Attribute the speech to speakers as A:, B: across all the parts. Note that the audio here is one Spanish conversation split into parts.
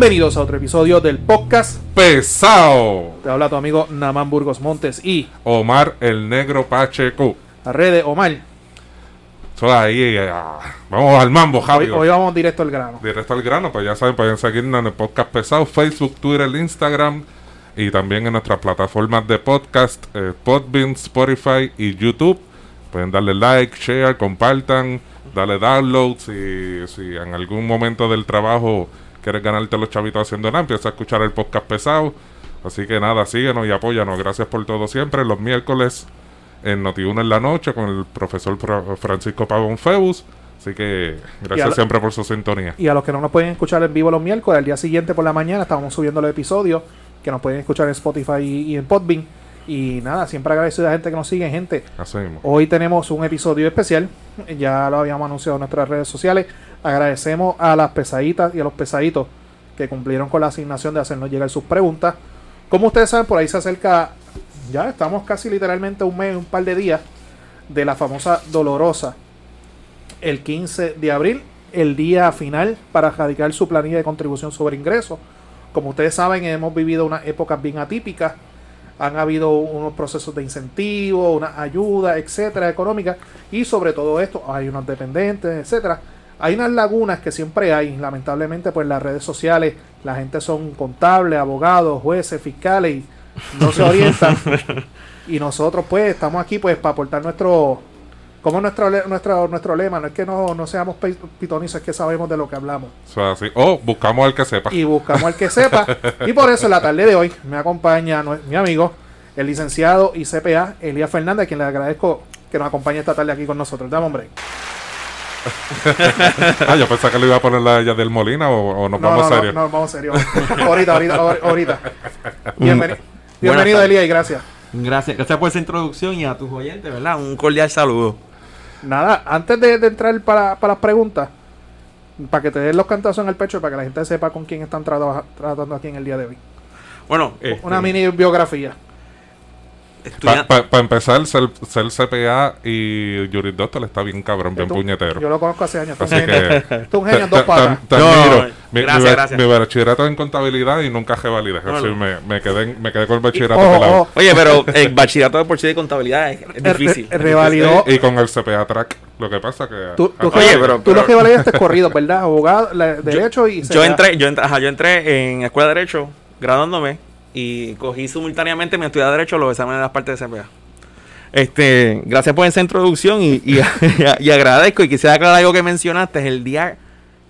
A: Bienvenidos a otro episodio del podcast.
B: Pesado.
A: Te habla tu amigo Naman Burgos Montes y
B: Omar el Negro Pacheco.
A: la red de Omar.
B: Eso ahí, eh, vamos al mambo,
A: Hoy,
B: Javi.
A: hoy vamos directo al grano.
B: Directo al grano, pues ya saben, pueden seguirnos en el podcast pesado, Facebook, Twitter, Instagram y también en nuestras plataformas de podcast, eh, Podbean, Spotify y YouTube. Pueden darle like, share, compartan, darle download. Si, si en algún momento del trabajo quieres ganarte los chavitos haciendo nada, empieza a escuchar el podcast pesado. Así que nada, síguenos y apóyanos. Gracias por todo siempre. Los miércoles en Noti1 en la noche con el profesor Fra- Francisco Pavón Feus. Así que gracias siempre por su sintonía.
A: Y a los que no nos pueden escuchar en vivo los miércoles, al día siguiente por la mañana estamos subiendo los episodios que nos pueden escuchar en Spotify y, y en Podbean. Y nada, siempre agradecido a la gente que nos sigue, gente.
B: Así.
A: Hoy tenemos un episodio especial, ya lo habíamos anunciado en nuestras redes sociales. Agradecemos a las pesaditas y a los pesaditos que cumplieron con la asignación de hacernos llegar sus preguntas. Como ustedes saben, por ahí se acerca, ya estamos casi literalmente un mes, un par de días de la famosa dolorosa, el 15 de abril, el día final para radicar su planilla de contribución sobre ingresos. Como ustedes saben, hemos vivido unas épocas bien atípicas han habido unos procesos de incentivo, una ayuda, etcétera, económica, y sobre todo esto hay unos dependientes, etcétera. Hay unas lagunas que siempre hay, lamentablemente, pues las redes sociales, la gente son contables, abogados, jueces, fiscales, y no se orientan. y nosotros, pues, estamos aquí, pues, para aportar nuestro, como nuestro, nuestro, nuestro lema, no es que no, no seamos pitonisos, es que sabemos de lo que hablamos.
B: O buscamos al que sepa.
A: y buscamos al que sepa. Y por eso en la tarde de hoy me acompaña mi amigo, el licenciado y CPA, Elías Fernández, a quien le agradezco que nos acompañe esta tarde aquí con nosotros. Dame, hombre.
B: ah, yo pensaba que le iba a poner la ya del Molina o, o nos
A: No,
B: vamos
A: no, no,
B: serios.
A: no, vamos serio. ahorita, ahorita, ahor- ahorita. Bienveni- bienvenido,
C: tardes.
A: Elías, y gracias.
C: Gracias, gracias por esa introducción y a tus oyentes, ¿verdad? Un cordial saludo.
A: Nada, antes de, de entrar para, para las preguntas, para que te den los cantazos en el pecho, para que la gente sepa con quién están tratando aquí en el día de hoy.
C: Bueno, este,
A: Una mini biografía.
B: Para empezar, ser, ser CPA y Juris Doctor está bien cabrón, bien
A: Tú-
B: puñetero.
A: Yo lo conozco hace años. Tú
B: Así
A: un genio.
B: que.
A: Tú un genio en dos patas.
B: te- te
C: No,
B: Mi,
C: gracias,
B: mi,
C: gracias.
B: mi bachillerato en contabilidad y nunca revalidé.
C: Bueno.
B: Me, me, quedé, en- me quedé con el bachillerato
A: Ojo,
B: pelado.
A: ojo,
C: Oye, pero el bachillerato de por sí de contabilidad es, difícil.
A: re- revalidó.
B: Y, y con el CPA track. Lo que pasa que.
A: Tú, tú,
C: Oye,
A: que-
C: pero-
A: tú lo
C: pero-
A: que validaste es corrido, ¿verdad? Abogado, la- derecho y
C: Yo entré, yo entré, ajá, yo entré en escuela de derecho, graduándome, y cogí simultáneamente mi estudio de derecho los exámenes de las partes de CPA. Este, gracias por esa introducción y, y, y agradezco y quisiera aclarar algo que mencionaste, el día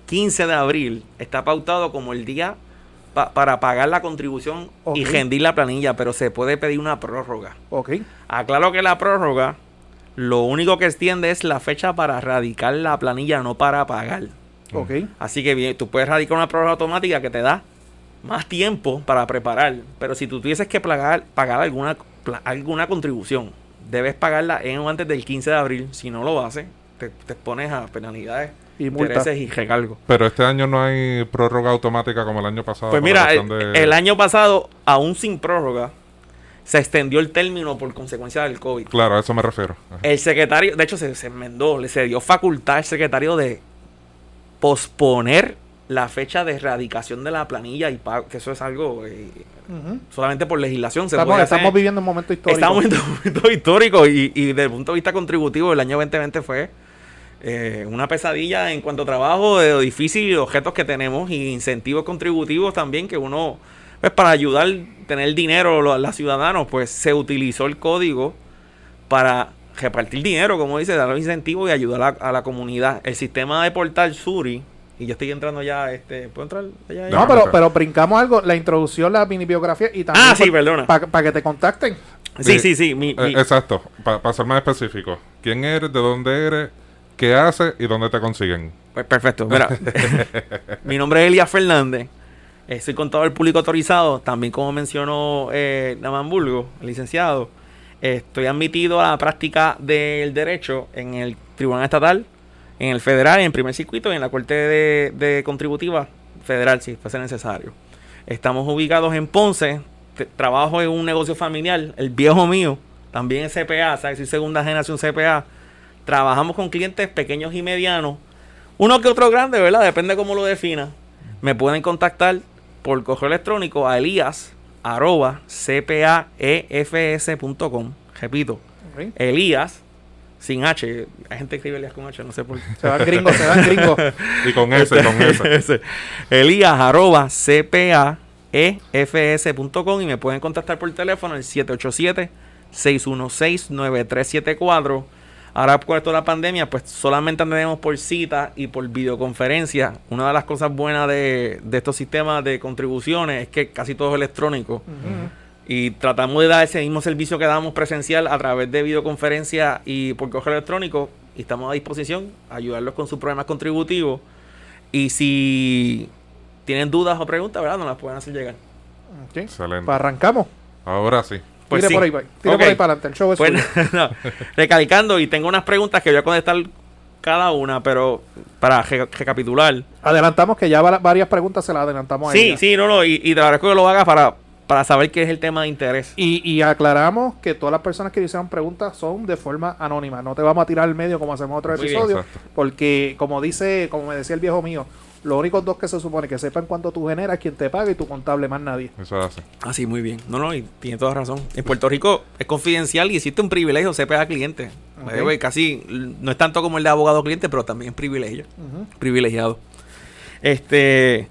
C: 15 de abril está pautado como el día pa- para pagar la contribución y rendir la planilla, pero se puede pedir una prórroga.
A: Ok.
C: Aclaro que la prórroga lo único que extiende es la fecha para radicar la planilla, no para pagar.
A: Ok.
C: Así que bien, tú puedes radicar una prórroga automática que te da más tiempo para preparar. Pero si tú tuvieses que pagar, pagar alguna, alguna contribución, debes pagarla en o antes del 15 de abril. Si no lo haces, te, te expones a penalidades,
A: Y multa.
C: intereses y recargos.
B: Pero este año no hay prórroga automática como el año pasado.
C: Pues mira, el,
B: cuestión de-
C: el año pasado, aún sin prórroga, se extendió el término por consecuencia del COVID.
B: Claro, a eso me refiero. Ajá.
C: El secretario, de hecho, se, se enmendó, le se dio facultad al secretario de posponer la fecha de erradicación de la planilla y pago, que eso es algo eh, solamente por legislación se
A: Estamos,
C: puede hacer.
A: estamos viviendo un momento histórico.
C: Estamos en un momento histórico y, y desde el punto de vista contributivo el año 2020 fue eh, una pesadilla en cuanto a trabajo, de lo difícil y objetos que tenemos y incentivos contributivos también que uno, pues para ayudar, tener dinero a los ciudadanos, pues se utilizó el código para repartir dinero, como dice, dar los incentivos y ayudar a la comunidad. El sistema de portal Suri, y yo estoy entrando ya, este, ¿puedo entrar allá?
A: No, pero, pero brincamos algo, la introducción, la mini biografía y también
C: Ah, sí, perdona.
A: para que te contacten.
C: Sí,
B: Mi-
C: sí, sí. mi-
B: Eh,
C: mi-
B: exacto, para ser más específico. ¿Quién eres? ¿De dónde eres? ¿Qué haces? ¿Y dónde te consiguen?
C: Pues perfecto. Mira, mi nombre es Elías Fernández. Eh, soy contador público autorizado. También, como mencionó eh, el licenciado, eh, estoy admitido a la práctica del derecho en el Tribunal Estatal, en el Federal, en el primer circuito y en la Corte de, de Contributiva Federal, si fuese necesario. Estamos ubicados en Ponce. Trabajo en un negocio familiar. El viejo mío, también es CPA, ¿sabes? Soy segunda generación CPA. Trabajamos con clientes pequeños y medianos. Uno que otro grande, ¿verdad? Depende cómo lo defina. me pueden contactar por correo electrónico a elías arroba cpaefs.com. Repito,
A: Ok.
C: Elías sin H. Hay gente que escribe Elías con H, no sé por qué.
A: Se van gringos, se van gringos.
B: Y con ese, con ese.
C: Ese. Elías arroba cpaefs.com y me pueden contactar por teléfono al 787-616-9374. Ahora con esto de la pandemia, pues solamente tenemos por cita y por videoconferencia. Una de las cosas buenas de, de estos sistemas de contribuciones es que casi todo es electrónico. Y tratamos de dar ese mismo servicio que damos presencial a través de videoconferencia y por correo electrónico. Y estamos a disposición a ayudarlos con sus problemas contributivos. Y si tienen dudas o preguntas, ¿verdad? Nos las pueden hacer llegar.
A: Ok.
B: Excelente.
A: Pues arrancamos.
B: Ahora sí.
C: Pues
A: tire
C: sí.
A: por ahí, pa- tire por ahí para adelante. El show es
C: Pues,
A: suyo.
C: no, recalcando, y tengo unas preguntas que voy a contestar cada una, pero para re- recapitular.
A: Adelantamos que ya va- varias preguntas se las adelantamos a
C: Sí,
A: ella.
C: sí, no, no, y, y te agradezco que lo hagas para, para saber qué es el tema de interés.
A: Y, y aclaramos que todas las personas que hicieron preguntas son de forma anónima. No te vamos a tirar al medio como hacemos
C: bien.
A: episodios.
B: Exacto.
A: Porque, como dice, como me decía el viejo mío, los únicos dos que se supone que sepan cuánto tú generas, quien te paga y tu contable, más nadie.
B: Eso hace.
C: Ah, sí, muy bien. No, no, y tiene toda razón. En Puerto Rico es confidencial y existe un privilegio CPA cliente.
A: Ok.
C: By the way, casi no es tanto como el de abogado cliente, pero también es privilegio. Privilegiado. Este.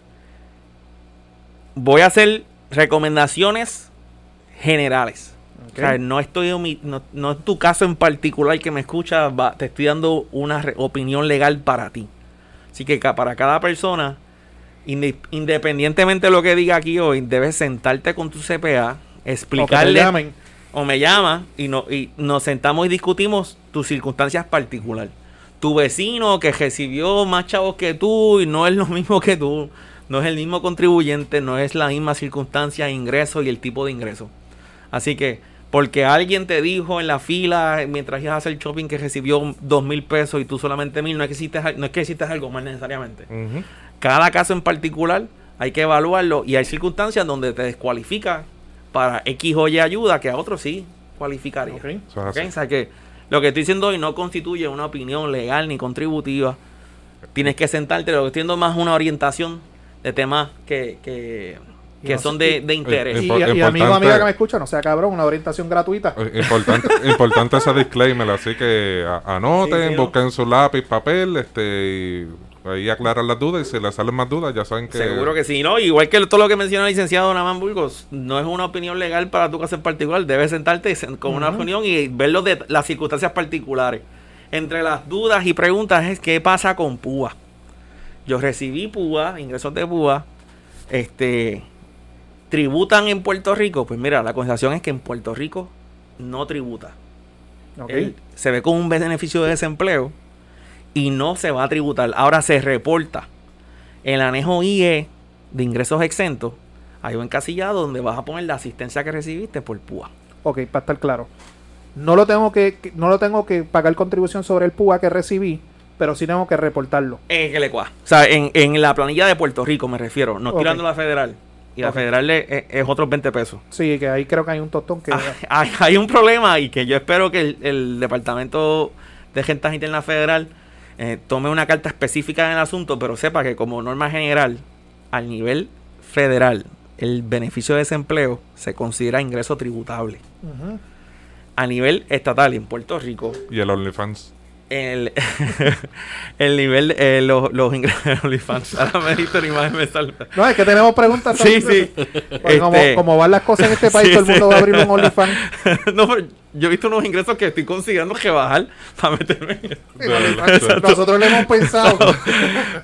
C: Voy a hacer recomendaciones generales. O sea, no estoy no, no es tu caso en particular que me escucha, va- te estoy dando una opinión legal para ti. Así que ca- para cada persona, inde- independientemente de lo que diga aquí hoy, debes sentarte con tu CPA,
A: O
C: explicarle
A: llamen.
C: o me llama y, no, y nos sentamos y discutimos tus circunstancias particulares. Tu vecino que recibió más chavos que tú y no es lo mismo que tú, no es el mismo contribuyente, no es la misma circunstancia, ingreso y el tipo de ingreso. Así que, porque alguien te dijo en la fila mientras ibas a hacer shopping que recibió dos mil pesos y tú solamente mil, no es que hiciste, no es que hiciste algo más necesariamente. Cada caso en particular hay que evaluarlo y hay circunstancias donde te descualifica para X o Y ayuda que a otros sí cualificaría.
A: Ok.
B: Eso es
C: ¿Ok?
B: así.
C: O sea que lo que estoy diciendo hoy no constituye una opinión legal ni contributiva. Tienes que sentarte, lo que estoy dando más una orientación de temas que, que,
A: Y
C: que
A: no
C: son
A: sé-
C: de, de interés.
A: Y, y,
B: Impor-
A: y amigo amiga que me escucha, no sea cabrón, una orientación gratuita.
B: Eh, Importante, importante ese disclaimer, así que anoten,
C: Sí, sí, ¿no?
B: busquen su lápiz, papel, este, y ahí aclaran las dudas y si les salen más dudas ya saben que...
C: Seguro que sí, ¿no? Igual que todo lo que menciona el licenciado Naman Burgos, no es una opinión legal para tu caso en particular. Debes sentarte sen- con una
A: Ujú.
C: opinión y verlo de las circunstancias particulares. Entre las dudas y preguntas es qué pasa con PUA. Yo recibí PUA, ingresos de PUA, este, tributan en Puerto Rico. Pues mira, la conversación es que en Puerto Rico no tributa.
A: Ok.
C: Él se ve como un beneficio de desempleo y no se va a tributar. Ahora se reporta el anejo IE de ingresos exentos. Hay un encasillado donde vas a poner la asistencia que recibiste por PUA.
A: Ok, para estar claro. No lo tengo que, que- no lo tengo que pagar contribución sobre el PUA que recibí, pero sí tengo que reportarlo.
C: Que le cua. O sea, en, en la planilla de Puerto Rico me refiero, no
A: Ok.
C: tirando la federal. Y la federal es, es- otros 20 pesos.
A: Sí, que ahí creo que hay un tostón que...
C: Ah, hay, hay un problema y que yo espero que el, el Departamento de Rentas Internas Federal eh, tome una carta específica en el asunto, pero sepa que como norma general, al nivel federal, el beneficio de desempleo se considera ingreso tributable. A nivel estatal y en Puerto Rico,
B: Y el OnlyFans.
C: El, el nivel, eh, los, los ingresos de OnlyFans. Ahora me diste una imagen, me salta.
A: No, es que tenemos preguntas.
C: Sí, sí.
A: Como,
C: Este-
A: como van las cosas en este país,
C: Sí,
A: todo el mundo
C: sí.
A: va a abrir un OnlyFans.
C: no, pero yo he visto unos ingresos que estoy considerando que bajar para meterme en
A: En OnlyFans. Nosotros le hemos pensado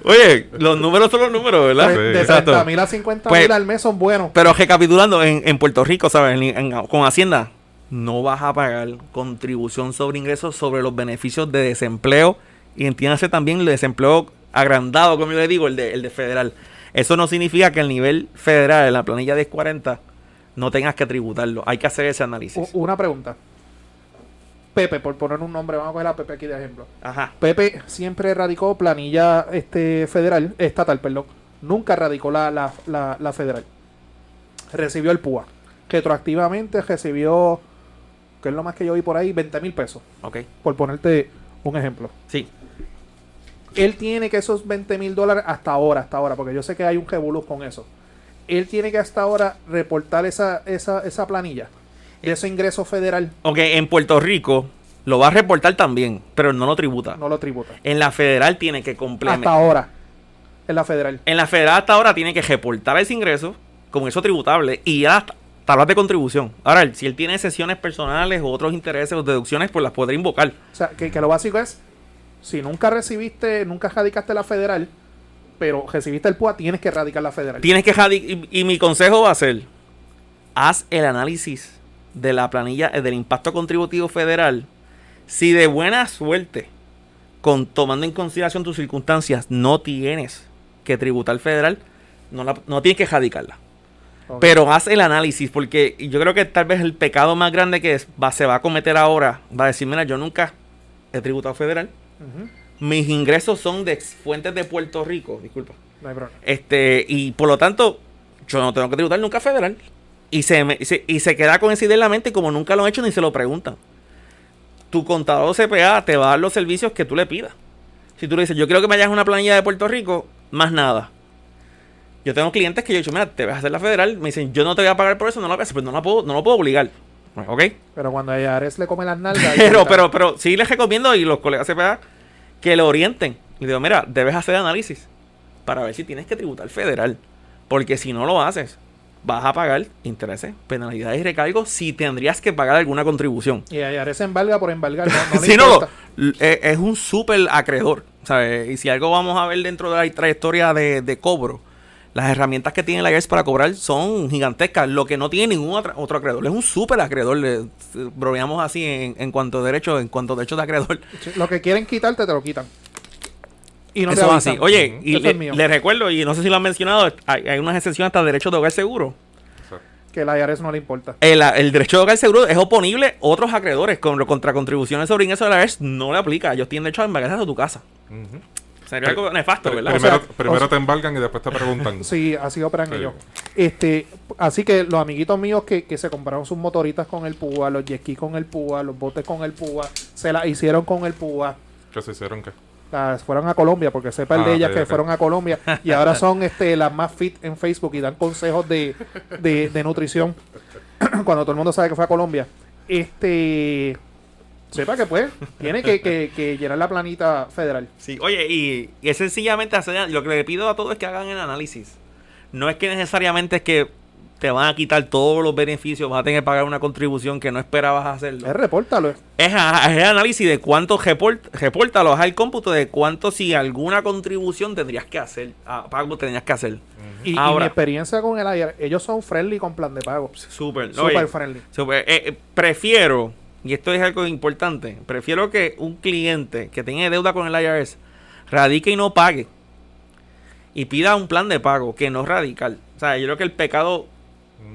C: Oye, los números son los números, ¿verdad?
A: de,
B: Sí.
A: de
C: Exacto.
A: 30 mil a 50
C: Pues-
A: mil al mes son buenos.
C: Pero recapitulando, en, en Puerto Rico, ¿sabes? En- en- con Hacienda, no vas a pagar contribución sobre ingresos sobre los beneficios de desempleo y entiéndase también el desempleo agrandado, como yo le digo, el de, el de federal. Eso no significa que el nivel federal, en la planilla 1040, no tengas que tributarlo. Hay que hacer ese análisis.
A: Una pregunta. Pepe, por poner un nombre, vamos a coger a Pepe aquí de ejemplo.
C: Ajá.
A: Pepe siempre radicó planilla este federal, estatal, perdón. Nunca radicó la, la, la, la federal. Recibió el PUA. Retroactivamente recibió, que es lo más que yo vi por ahí, 20 mil pesos.
C: Ok.
A: Por ponerte un ejemplo.
C: Sí.
A: Él tiene que esos 20 mil dólares hasta ahora, hasta ahora, porque yo sé que hay un revolú con eso. Él tiene que hasta ahora reportar esa, esa, esa planilla de ese ingreso federal.
C: Ok, en Puerto Rico lo va a reportar también, pero no lo tributa.
A: No lo tributa.
C: En la federal tiene que
A: Hasta
C: complementar.
A: ahora. En la federal.
C: En la federal hasta ahora tiene que reportar ese ingreso como eso tributable y hasta tablas de contribución. Ahora, si él tiene sesiones personales o otros intereses o deducciones, pues las podrá invocar.
A: O sea, que, que lo básico es, si nunca recibiste, nunca radicaste la federal, pero recibiste el PUA, tienes que radicar la federal.
C: Tienes que radi- y, y mi consejo va a ser, haz el análisis de la planilla eh, del impacto contributivo federal. Si de buena suerte, con tomando en consideración tus circunstancias, no tienes que tributar federal, no, la- no tienes que radicarla. Pero haz el análisis, porque yo creo que tal vez el pecado más grande que es- va, se va a cometer ahora, va a decir, mira, yo nunca he tributado federal, mis ingresos son de fuentes de Puerto Rico, disculpa.
A: No hay problema.
C: Este, y por lo tanto, yo no tengo que tributar nunca federal. Y se, me- y se, y se queda con esa idea en la mente como nunca lo han hecho ni se lo preguntan. Tu contador CPA te va a dar los servicios que tú le pidas. Si tú le dices, yo quiero que me hayas una planilla de Puerto Rico, más nada. Yo tengo clientes que yo he dicho, mira, te vas a hacer la federal. Me dicen, yo no te voy a pagar por eso, no lo voy a hacer, pero no, la puedo, no lo puedo obligar. ¿Ok?
A: Pero cuando a Yares le come las nalgas.
C: Pero, pero, pero sí les recomiendo y los colegas CPA que lo orienten. Y digo, mira, debes hacer análisis para ver si tienes que tributar federal. Porque si no lo haces, vas a pagar intereses, penalidades y recargos si tendrías que pagar alguna contribución.
A: Y se embarga por embargar. No, no le
C: si no, eh, es un súper acreedor. ¿sabes? Y si algo vamos a ver dentro de la trayectoria de, de cobro, las herramientas que tiene la IRS para cobrar son gigantescas. Lo que no tiene ningún otro, otro acreedor. Es un súper acreedor. Le, bromeamos así en, en cuanto a derechos, en cuanto a derechos de acreedor.
A: Lo que quieren quitarte, te lo quitan. Y no te
C: Eso es
A: avisan.
C: así. Oye, y le,
A: es mío.
C: le recuerdo, y no sé si lo han mencionado, hay, hay unas excepciones hasta derechos de hogar seguro.
A: Que la Yares no le importa.
C: El, el derecho de hogar seguro es oponible a otros acreedores con, contra contribuciones sobre ingresos de la IRS no le aplica. Ellos tienen derecho a embargarse a tu casa.
B: Ujú.
C: Sería algo nefasto, ¿verdad?
B: Primero,
A: O sea,
B: primero
A: o sea-
B: te embargan y después te preguntan.
A: Sí, así operan
B: Sí.
A: ellos. Este, así que los amiguitos míos que, que se compraron sus motoritas con el púa, los jet ski con el púa, los botes con el púa, se las hicieron con el púa.
B: ¿Qué se hicieron? ¿Qué?
A: Las fueron a Colombia, porque sepa el
B: Ah,
A: de ellas que fueron a Colombia y ahora son este las más fit en Facebook y dan consejos de, de, de nutrición cuando todo el mundo sabe que fue a Colombia. Este sepa que pues tiene que, que- que llenar la planita federal.
C: Sí, oye, y, y es sencillamente hacer, lo que le pido a todos es que hagan el análisis. No es que necesariamente es que te van a quitar todos los beneficios, vas a tener que pagar una contribución que no esperabas hacerlo.
A: Es repórtalo.
C: Es, es el análisis de cuánto report, repórtalo, haz el cómputo de cuánto si alguna contribución tendrías que hacer, a pago tendrías que hacer.
A: Y, y mi experiencia con el IR, ellos son friendly con plan de pago.
C: Súper,
A: Super
C: oye,
A: friendly.
C: súper, eh, eh, prefiero, y esto es algo importante, prefiero que un cliente que tenga deuda con el IRS radique y no pague y pida un plan de pago que no radical. O sea, yo creo que el pecado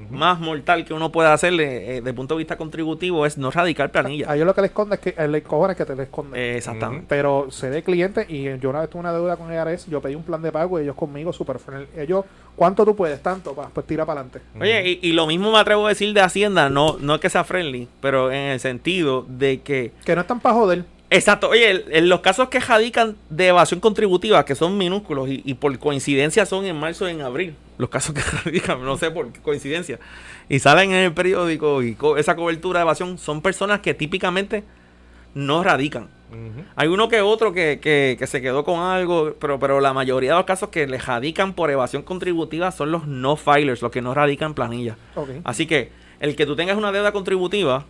C: Más mortal que uno puede hacerle desde el punto de vista contributivo es no radicar planilla.
A: A ellos lo que les esconde es que eh, les cojones que te le esconden.
C: Eh, exactamente.
A: Pero sé de cliente y yo una vez tuve una deuda con IRS, yo pedí un plan de pago y ellos conmigo super friendly. Ellos, ¿cuánto tú puedes? Tanto, pa, pues tira para adelante.
C: Oye, y, y lo mismo me atrevo a decir de Hacienda, no, no es que sea friendly, pero en el sentido de que
A: Que no están para joder.
C: Exacto. Oye, en los casos que radican de evasión contributiva, que son minúsculos y, y por coincidencia son en marzo y en abril, los casos que radican, no sé por qué coincidencia, y salen en el periódico y co- esa cobertura de evasión, son personas que típicamente no radican. Hay uno que otro que, que- que se quedó con algo, pero, pero la mayoría de los casos que le radican por evasión contributiva son los no filers, los que no radican planilla.
A: Ok.
C: Así que el que tú tengas una deuda contributiva,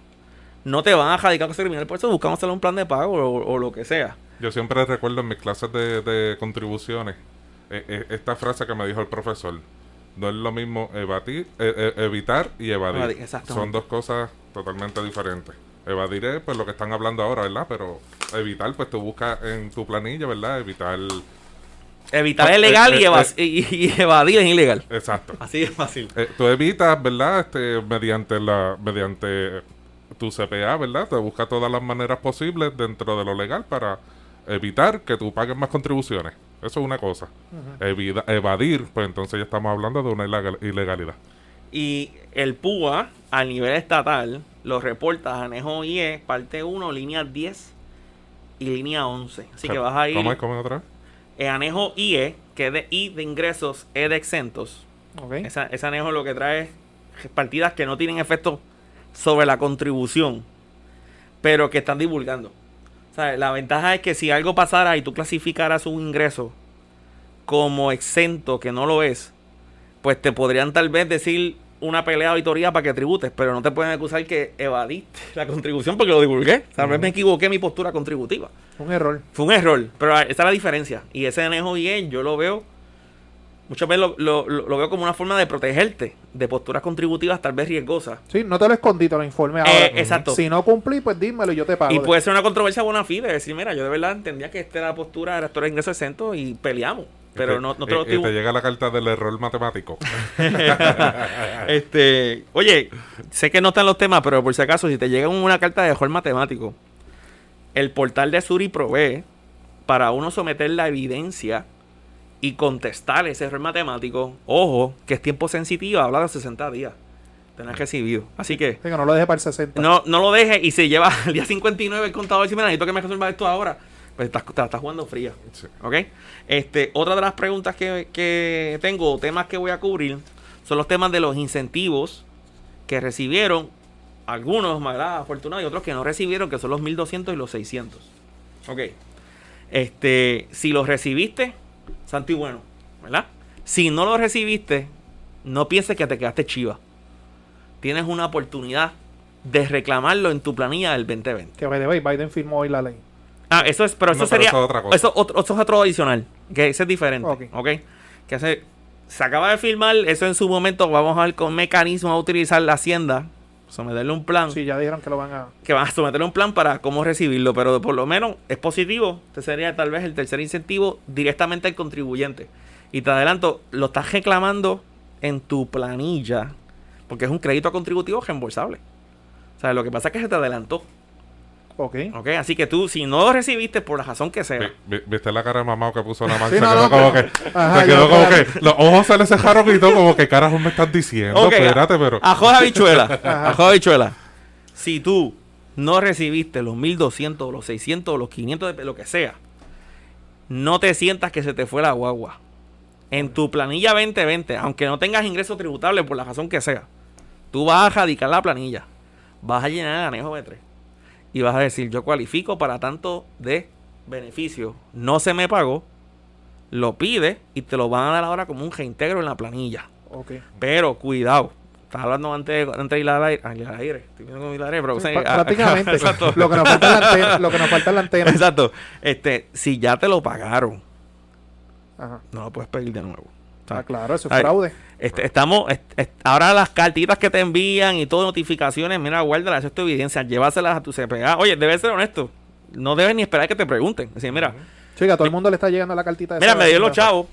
C: no te van a radicar con ese criminal, por eso buscamos hacerle un plan de pago o, o lo que sea.
B: Yo siempre recuerdo en mis clases de, de contribuciones eh, eh, esta frase que me dijo el profesor. No es lo mismo evadir, eh, eh, evitar y evadir. Son dos cosas totalmente diferentes. Evadir es pues lo que están hablando ahora, ¿verdad? Pero evitar, pues tú buscas en tu planilla, ¿verdad? Evitar...
C: Evitar
B: Eh,
C: es legal
B: eh,
C: y,
B: eh,
C: evas- y- y evadir es ilegal.
B: Exacto.
C: Así de fácil.
B: Eh, tú evitas, ¿verdad? Este, mediante la mediante tu CPA, ¿verdad? Te busca todas las maneras posibles dentro de lo legal para evitar que tú pagues más contribuciones. Eso es una cosa. Evida- evadir, pues entonces ya estamos hablando de una ilegal- ilegalidad.
C: Y el PUA, a nivel estatal, lo reporta Anejo IE, parte 1, línea 10 y línea 11. Así que vas a ir.
B: ¿Cómo es? ¿Cómo es otra vez?
C: El anejo IE, que es de I de ingresos, E de exentos. Esa- ese anejo lo que trae es partidas que no tienen efecto sobre la contribución, pero que están divulgando. Sea, la ventaja es que si algo pasara y tú clasificaras un ingreso como exento, que no lo es, pues te podrían tal vez decir una pelea de auditoría para que tributes, pero no te pueden acusar que evadiste la contribución porque lo divulgué. Tal vez me equivoqué en mi postura contributiva.
A: Un error.
C: Fue un error, pero esa es la diferencia. Y ese bien, yo lo veo, muchas veces lo, lo- lo- veo como una forma de protegerte de posturas contributivas tal vez riesgosas.
A: Sí, no te lo escondí, te lo informé ahora.
C: Eh, exacto.
A: Si no cumplí, pues dímelo y yo te pago.
C: Y puede ser una controversia buena fide, decir, mira, yo de verdad entendía que esta era la postura de rector de ingreso exento y peleamos. Pero no, no te lo estoy
B: te llega la carta del error matemático.
C: este, oye, sé que no están los temas, pero por si acaso, si te llega una carta de error matemático, el portal de Suri provee para uno someter la evidencia y contestar ese error matemático. Ojo, que es tiempo sensitivo, habla de 60 días. Tenés recibido. Así que
A: no lo deje para el 60.
C: no, no lo deje y se lleva al día 59 el contador y dice, mira, necesito que me resuelva esto ahora. Pues estás, te la estás jugando fría.
B: Sí.
C: ¿Ok? Este, otra de las preguntas que, que tengo, temas que voy a cubrir, son los temas de los incentivos que recibieron algunos, ¿verdad? Afortunados y otros que no recibieron, que son los 1200 y los 600. Ok. Este, si los recibiste, santo y bueno, ¿verdad? Si no los recibiste, no pienses que te quedaste chiva. Tienes una oportunidad de reclamarlo en tu planilla del 2020.
A: Que Biden firmó hoy la ley.
C: Ah, eso es, pero eso
B: No, pero
C: sería.
B: eso es otra cosa.
C: Eso, otro, eso es otro adicional. Que ese es diferente.
A: Ok.
C: Ok. Que hace, se acaba de firmar. Eso en su momento vamos a ver con mecanismo a utilizar la Hacienda. Someterle un plan.
A: Sí, ya dijeron que lo van a.
C: Que van a someterle un plan para cómo recibirlo. Pero por lo menos es positivo. Este sería tal vez el tercer incentivo directamente al contribuyente. Y te adelanto, lo estás reclamando en tu planilla. Porque es un crédito contributivo reembolsable. O sea, lo que pasa es que se te adelantó.
A: Ok.
C: ¿Ok? Así que tú, si no lo recibiste por la razón que sea.
B: Vi- vi- ¿Viste la cara de mamado que puso la mano?
A: Sí,
B: se
A: no,
B: quedó
A: no,
B: como
A: pero-
B: que.
A: Ajá,
B: se quedó
A: yo,
B: como que. Los ojos se le cejaron y todo, como que carajo me estás diciendo.
C: Ok,
B: Espérate, pero.
C: Ajo de habichuela. Ajo de habichuela. Si tú no recibiste los 1200, los 600, los 500, de, lo que sea, no te sientas que se te fue la guagua. En tu planilla 2020, aunque no tengas ingreso tributable por la razón que sea, tú vas a radicar la planilla, vas a llenar el anejo B3 y vas a decir, yo cualifico para tanto de beneficio, no se me pagó, lo pide y te lo van a dar ahora como un reintegro en la planilla. Pero cuidado. Estás hablando antes, antes de ir al aire. Al aire. Estoy viendo con mi aire, pero. o sea,
A: Pa- prácticamente.
C: Exacto.
A: lo, que nos falta es la antena, lo que nos falta es la antena.
C: Exacto. Este, si ya te lo pagaron,
A: Ajá.
C: no lo puedes pedir de nuevo. Sea,
A: Ah, claro, eso es
C: Ay.
A: fraude.
C: este, estamos. est- est- ahora las cartitas que te envían y todo, notificaciones, mira, guárdalas, eso es tu evidencia, llévaselas a tu CPA. Oye, debes ser honesto. No debes ni esperar que te pregunten. Decir, mira,
A: Sí, que a todo el mundo le está llegando la cartita de
C: Mira, me dieron los chavos.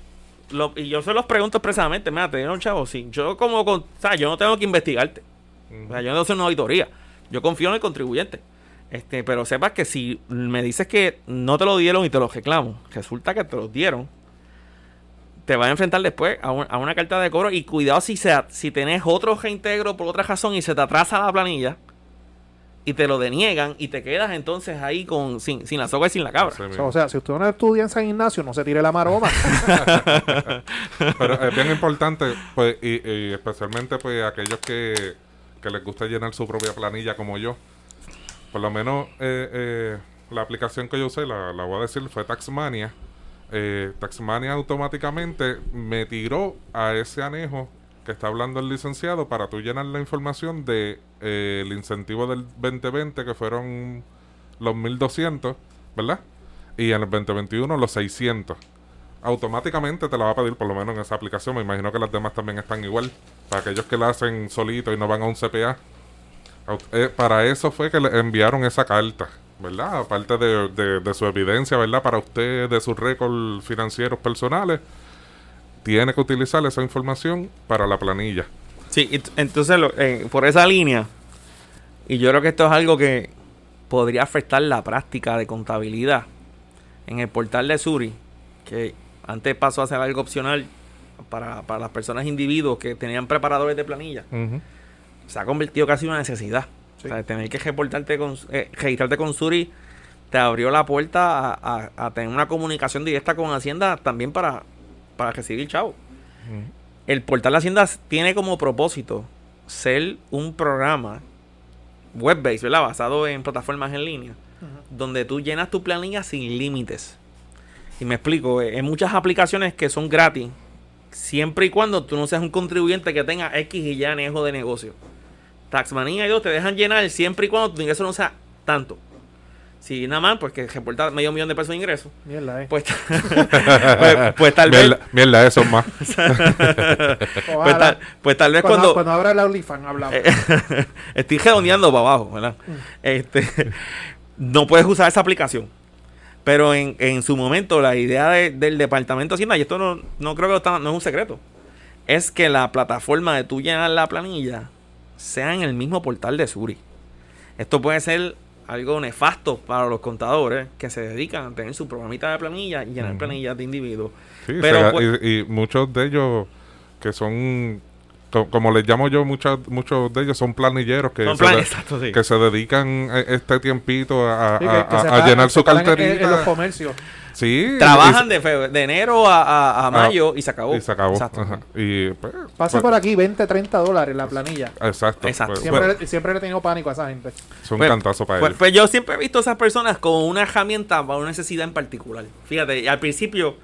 C: lo- y yo se los pregunto expresamente. Mira, te dieron chavos. Sí, yo como. Con, o sea, yo no tengo que investigarte. O sea, yo no hacer una auditoría. Yo confío en el contribuyente. Este, pero sepas que si me dices que no te lo dieron y te lo reclamo, resulta que te los dieron, te vas a enfrentar después a, un- a una carta de cobro. Y cuidado si, se, si tenés otro reintegro por otra razón y se te atrasa la planilla y te lo deniegan y te quedas entonces ahí con sin, sin la soga y sin la cabra.
A: O sea,
B: mismo.
A: o sea, si usted no estudia en San Ignacio, no se tire la maroma.
B: Pero es bien importante, pues, y, y especialmente pues aquellos que, que les gusta llenar su propia planilla como yo. Por lo menos eh, eh, la aplicación que yo usé, la, la voy a decir, fue Taxmania. Eh, Taxmania automáticamente me tiró a ese anejo que está hablando el licenciado para tú llenar la información de eh, el incentivo del 2020 que fueron los 1200, ¿verdad? Y en el 2021 los 600 automáticamente te la va a pedir, por lo menos en esa aplicación. Me imagino que las demás también están igual. Para aquellos que la hacen solito y no van a un CPA. Eh, para eso fue que le enviaron esa carta, ¿verdad? Aparte de, de- de su evidencia, ¿verdad? Para usted, de sus récords financieros personales, tiene que utilizar esa información para la planilla.
C: Sí, ent- entonces lo- eh, por esa línea, y yo creo que esto es algo que podría afectar la práctica de contabilidad en el portal de Suri, que antes pasó a ser algo opcional para, para las personas individuos que tenían preparadores de planilla, se ha convertido casi en una necesidad.
A: Sí.
C: O sea, tener que reportarte con, eh, registrarte con Suri te abrió la puerta a, a- a tener una comunicación directa con Hacienda también para, para recibir chavo. El portal de Hacienda tiene como propósito ser un programa web-based, ¿verdad? Basado en plataformas en línea, donde tú llenas tu planilla sin límites. Y me explico, eh, hay muchas aplicaciones que son gratis, siempre y cuando tú no seas un contribuyente que tenga X y Y anejo de negocio. Taxmanía y dos te dejan llenar siempre y cuando tu ingreso no sea tanto. Si nada más, pues que reporta medio millón de pesos de ingresos,
A: Mierda, eh.
C: pues, pues, pues tal vez...
B: Mierda, mierda, eso es más.
C: Pues tal, pues tal vez
A: cuando,
C: cuando,
A: cuando abra el OnlyFans hablamos.
C: Eh, Estoy redondeando para abajo, ¿verdad? Este, no puedes usar esa aplicación. Pero en, en su momento, la idea de- del Departamento de Hacienda, y esto no, no creo que está- no es un secreto, es que la plataforma de tú llenar la planilla sea en el mismo portal de Suri. Esto puede ser algo nefasto para los contadores que se dedican a tener su programita de planilla y llenar
B: Ujú.
C: planillas de individuos.
B: Sí,
C: Pero, pues-
B: y, y muchos de ellos que son, co- como les llamo yo, muchos muchos de ellos son planilleros que,
C: Son
B: se,
C: planes,
B: de-
C: exacto, sí.
B: que se dedican eh, este tiempito a, a-
A: Sí, que-
B: a-
A: que se
B: a
A: pagan-
B: llenar su
A: pagan en-
B: carterita.
A: En, los comercios.
B: Sí,
C: Trabajan
B: y,
C: de, febr- de enero a, a- a mayo y se acabó.
B: y se acabó.
C: Exacto.
B: Ajá. Y, pues,
A: Pase
B: pues,
A: por aquí 20, 30 dólares la planilla.
B: Exacto.
C: Exacto.
B: pues,
A: Siempre,
B: pues,
A: le- siempre le he tenido pánico a esa gente.
B: es un
C: Pues-
B: cantazo para
C: Pues,
B: ellos.
C: pues yo siempre he visto a esas personas como una herramienta para una necesidad en particular. Fíjate, al principio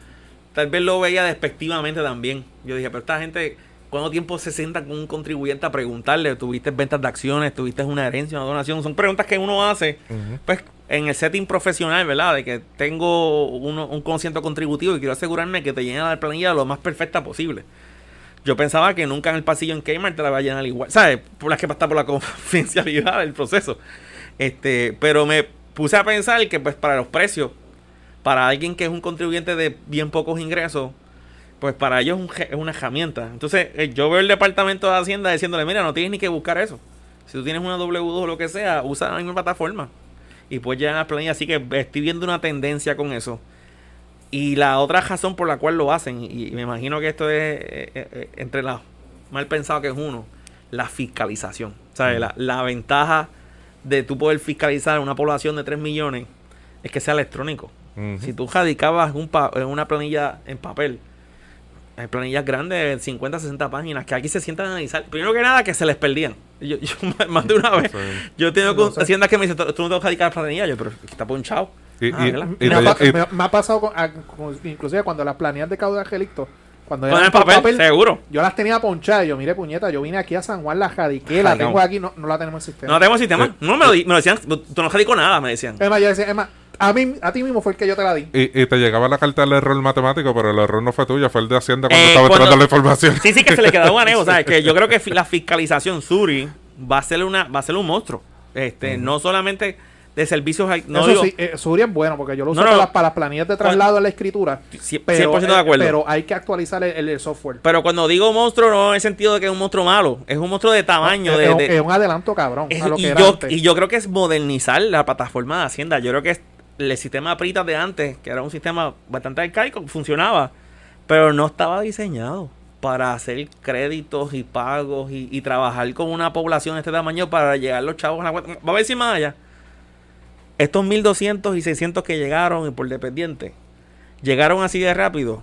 C: tal vez lo veía despectivamente también. Yo dije, pero esta gente, ¿cuánto tiempo se sienta con un contribuyente a preguntarle? ¿Tuviste ventas de acciones? ¿Tuviste una herencia, una donación? Son preguntas que uno hace, pues, en el setting profesional, ¿verdad? De que tengo uno- un conocimiento contributivo y quiero asegurarme que te llena la planilla lo más perfecta posible. Yo pensaba que nunca en el pasillo en Kmart te la va a llenar igual. ¿Sabes? Por las que pasa por la confidencialidad del proceso. Este, pero me puse a pensar que pues para los precios, para alguien que es un contribuyente de bien pocos ingresos, pues para ellos es, un es una herramienta. Entonces, eh, yo veo el departamento de Hacienda diciéndole, mira, no tienes ni que buscar eso. Si tú tienes una W2 o lo que sea, usa la misma plataforma. Y pues ya las planillas. Así que estoy viendo una tendencia con eso. Y la otra razón por la cual lo hacen, y, me imagino que esto es eh, eh, entre las mal pensado que es uno, la fiscalización. ¿Sabes? La, la ventaja de tú poder fiscalizar una población de 3 millones es que sea electrónico. Si tú radicabas un pa- en una planilla en papel, hay planillas grandes de 50, 60 páginas que aquí se sientan a analizar. Primero que nada, que se les perdían. Yo, yo más de una vez,
B: Sí.
C: yo he tenido
A: No
C: con
A: sé.
C: haciendas que me dicen, tú no te vas a radicar la planilla. Yo, pero está ponchado.
B: Y-
C: Ah,
B: y-
C: ¿verdad?
B: y
A: me, ha,
B: te- y-
A: pa- me- me ha pasado, con, a- con- inclusive cuando las planillas de caudal angelito, cuando
C: Con
A: eran
C: el papel, seguro.
A: yo las tenía ponchadas. Yo, mire, puñeta, yo vine aquí a San Juan, la radiqué, la tengo aquí, no, no la tenemos en sistema.
C: No tenemos sistema.
B: Sí.
C: No, me lo, me lo decían, tú no radicó nada, me decían.
A: Es más, yo decía, es más, a, mí, a ti mismo fue el que yo te la di.
B: y, y te llegaba la carta del error matemático, pero el error no fue tuyo, fue el de Hacienda cuando
C: Eh,
B: estaba
C: cuando-
B: entrando la información.
C: Sí, sí, que se le quedaba un anejo. ¿sabes? Que yo creo que fi- la fiscalización Suri va a ser una va a ser un monstruo. Este, No solamente de servicios. No
A: Eso
C: digo,
A: sí, eh, Suri es bueno porque yo lo uso
C: No, no,
A: para,
C: no.
A: las, para las planillas de traslado en la escritura.
C: cien-
A: Pero,
C: 100% de
A: eh,
C: acuerdo.
A: pero hay que actualizar el, el software.
C: Pero cuando digo monstruo, no en el sentido de que es un monstruo malo. Es un monstruo de tamaño.
A: es,
C: de,
A: es
C: de-
A: es un adelanto cabrón
C: es-
A: a lo que
C: y,
A: era
C: yo,
A: antes.
C: y yo creo que es modernizar la plataforma de Hacienda. Yo creo que es- el sistema Prita de antes, que era un sistema bastante arcaico, funcionaba, pero no estaba diseñado para hacer créditos y pagos y, y trabajar con una población de este tamaño para llegar los chavos a la cuenta. Va a ver si más allá. Estos 1200 y 600 que llegaron y por dependiente, llegaron así de rápido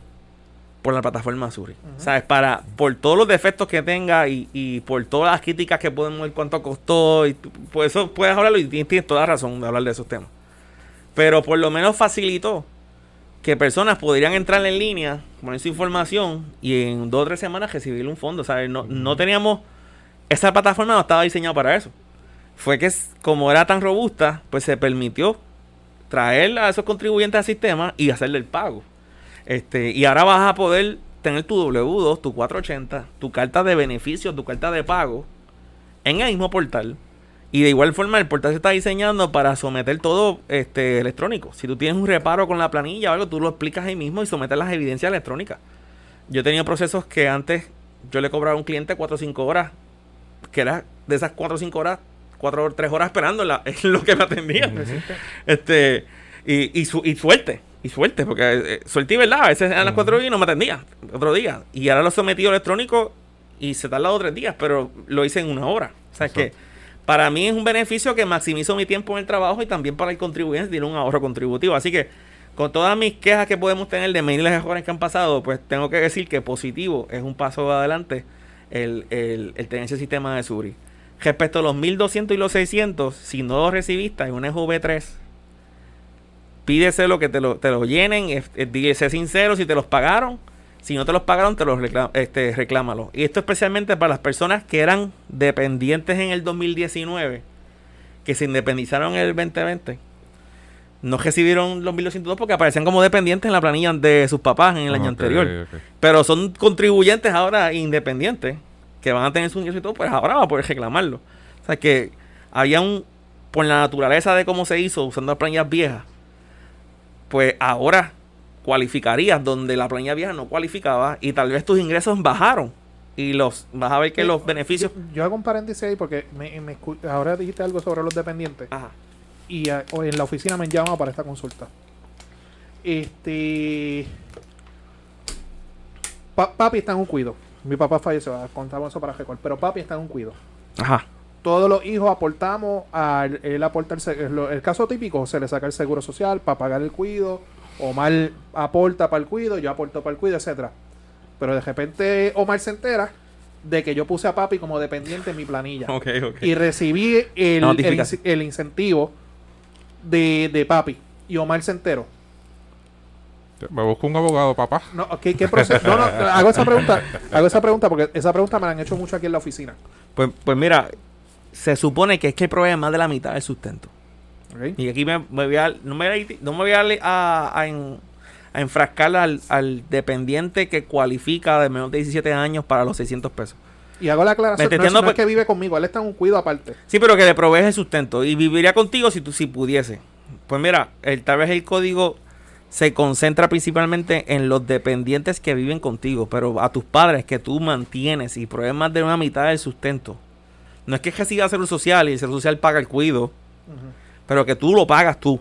C: por la plataforma Suri. ¿Sabes? Para, por todos los defectos que tenga y, y por todas las críticas que podemos ver cuánto costó. Y por eso puedes hablarlo y tienes, tienes toda la razón de hablar de esos temas. Pero por lo menos facilitó que personas podrían entrar en línea, poner su información y en dos o tres semanas recibir un fondo. ¿sabes? No, no teníamos. Esa plataforma no estaba diseñada para eso. Fue que como era tan robusta, pues se permitió traer a esos contribuyentes al sistema y hacerle el pago. Este, y ahora vas a poder tener tu W2, tu 480, tu carta de beneficios, tu carta de pago en el mismo portal. Y de igual forma el portal se está diseñando para someter todo este electrónico. Si tú tienes un reparo con la planilla o algo, tú lo explicas ahí mismo y sometes las evidencias electrónicas. Yo he tenido procesos que antes yo le cobraba a un cliente 4 o 5 horas, que era de esas 4 o 5 horas, 4 o 3 horas esperando en, la- en lo que me atendían. Este, y, y, su- y suerte, y suerte, porque eh, suerte y verdad, a veces eran las cuatro días y no me atendían, otro día. Y ahora lo sometí electrónico y se o tres días, pero lo hice en una hora. O sea, que para mí es un beneficio que maximizo mi tiempo en el trabajo y también para el contribuyente tiene un ahorro contributivo. Así que con todas mis quejas que podemos tener de miles de errores que han pasado, pues tengo que decir que positivo es un paso adelante el, el, tener ese sistema de Suri. Respecto a los 1200 y los 600, si no los recibiste en una SV3, pídeselo que te lo, te lo llenen, sé sincero si te los pagaron. Si no te los pagaron, te los este, reclámalo. Y esto especialmente para las personas que eran dependientes en el 2019, que se independizaron en el 2020. No recibieron los 1202 porque aparecían como dependientes en la planilla de sus papás en el año anterior. Pero son contribuyentes ahora independientes que van a tener su ingreso y todo, pues ahora va a poder reclamarlo. O sea que había un, por la naturaleza de cómo se hizo usando las planillas viejas, pues ahora cualificarías donde la planilla vieja no cualificaba y tal vez tus ingresos bajaron y los vas a ver que los beneficios...
A: Yo, yo hago un paréntesis ahí porque me, me ahora dijiste algo sobre los dependientes.
C: Ajá.
A: y a- en la oficina me llaman para esta consulta. Este. Pa- papi está en un cuido. Mi papá falleció, ah, contamos eso para récord, pero papi está en un cuido.
C: Ajá.
A: Todos los hijos aportamos, al, él aporta el, lo- el caso típico, se le saca el seguro social para pagar el cuido, Omar aporta para el cuido, yo aporto para el cuido, etcétera. Pero de repente Omar se entera de que yo puse a papi como dependiente en mi planilla
C: Ok, ok.
A: y recibí el, el, incentivo de, de papi y Omar se enteró.
B: Me busco un abogado, papá.
A: No, ¿qué, qué proceso? No, no, hago esa pregunta, hago esa pregunta porque esa pregunta me la han hecho mucho aquí en la oficina.
C: Pues, pues mira, se supone que es que el problema es más de la mitad del sustento. Y aquí me, me voy a, no me voy a, no me voy a, a- a en- a enfrascar al, al dependiente que cualifica de menos de 17 años para los 600 pesos.
A: Y hago la aclaración, no no es
C: pues-
A: que vive conmigo, él está en un cuido aparte.
C: Sí, pero que le provees el sustento y viviría contigo si tú si pudiese. Pues mira, el, tal vez el código se concentra principalmente en los dependientes que viven contigo, pero a tus padres que tú mantienes y provees más de una mitad del sustento. No es que recibas seguro social y el seguro social paga el cuido,
A: Ujú.
C: Pero que tú lo pagas tú.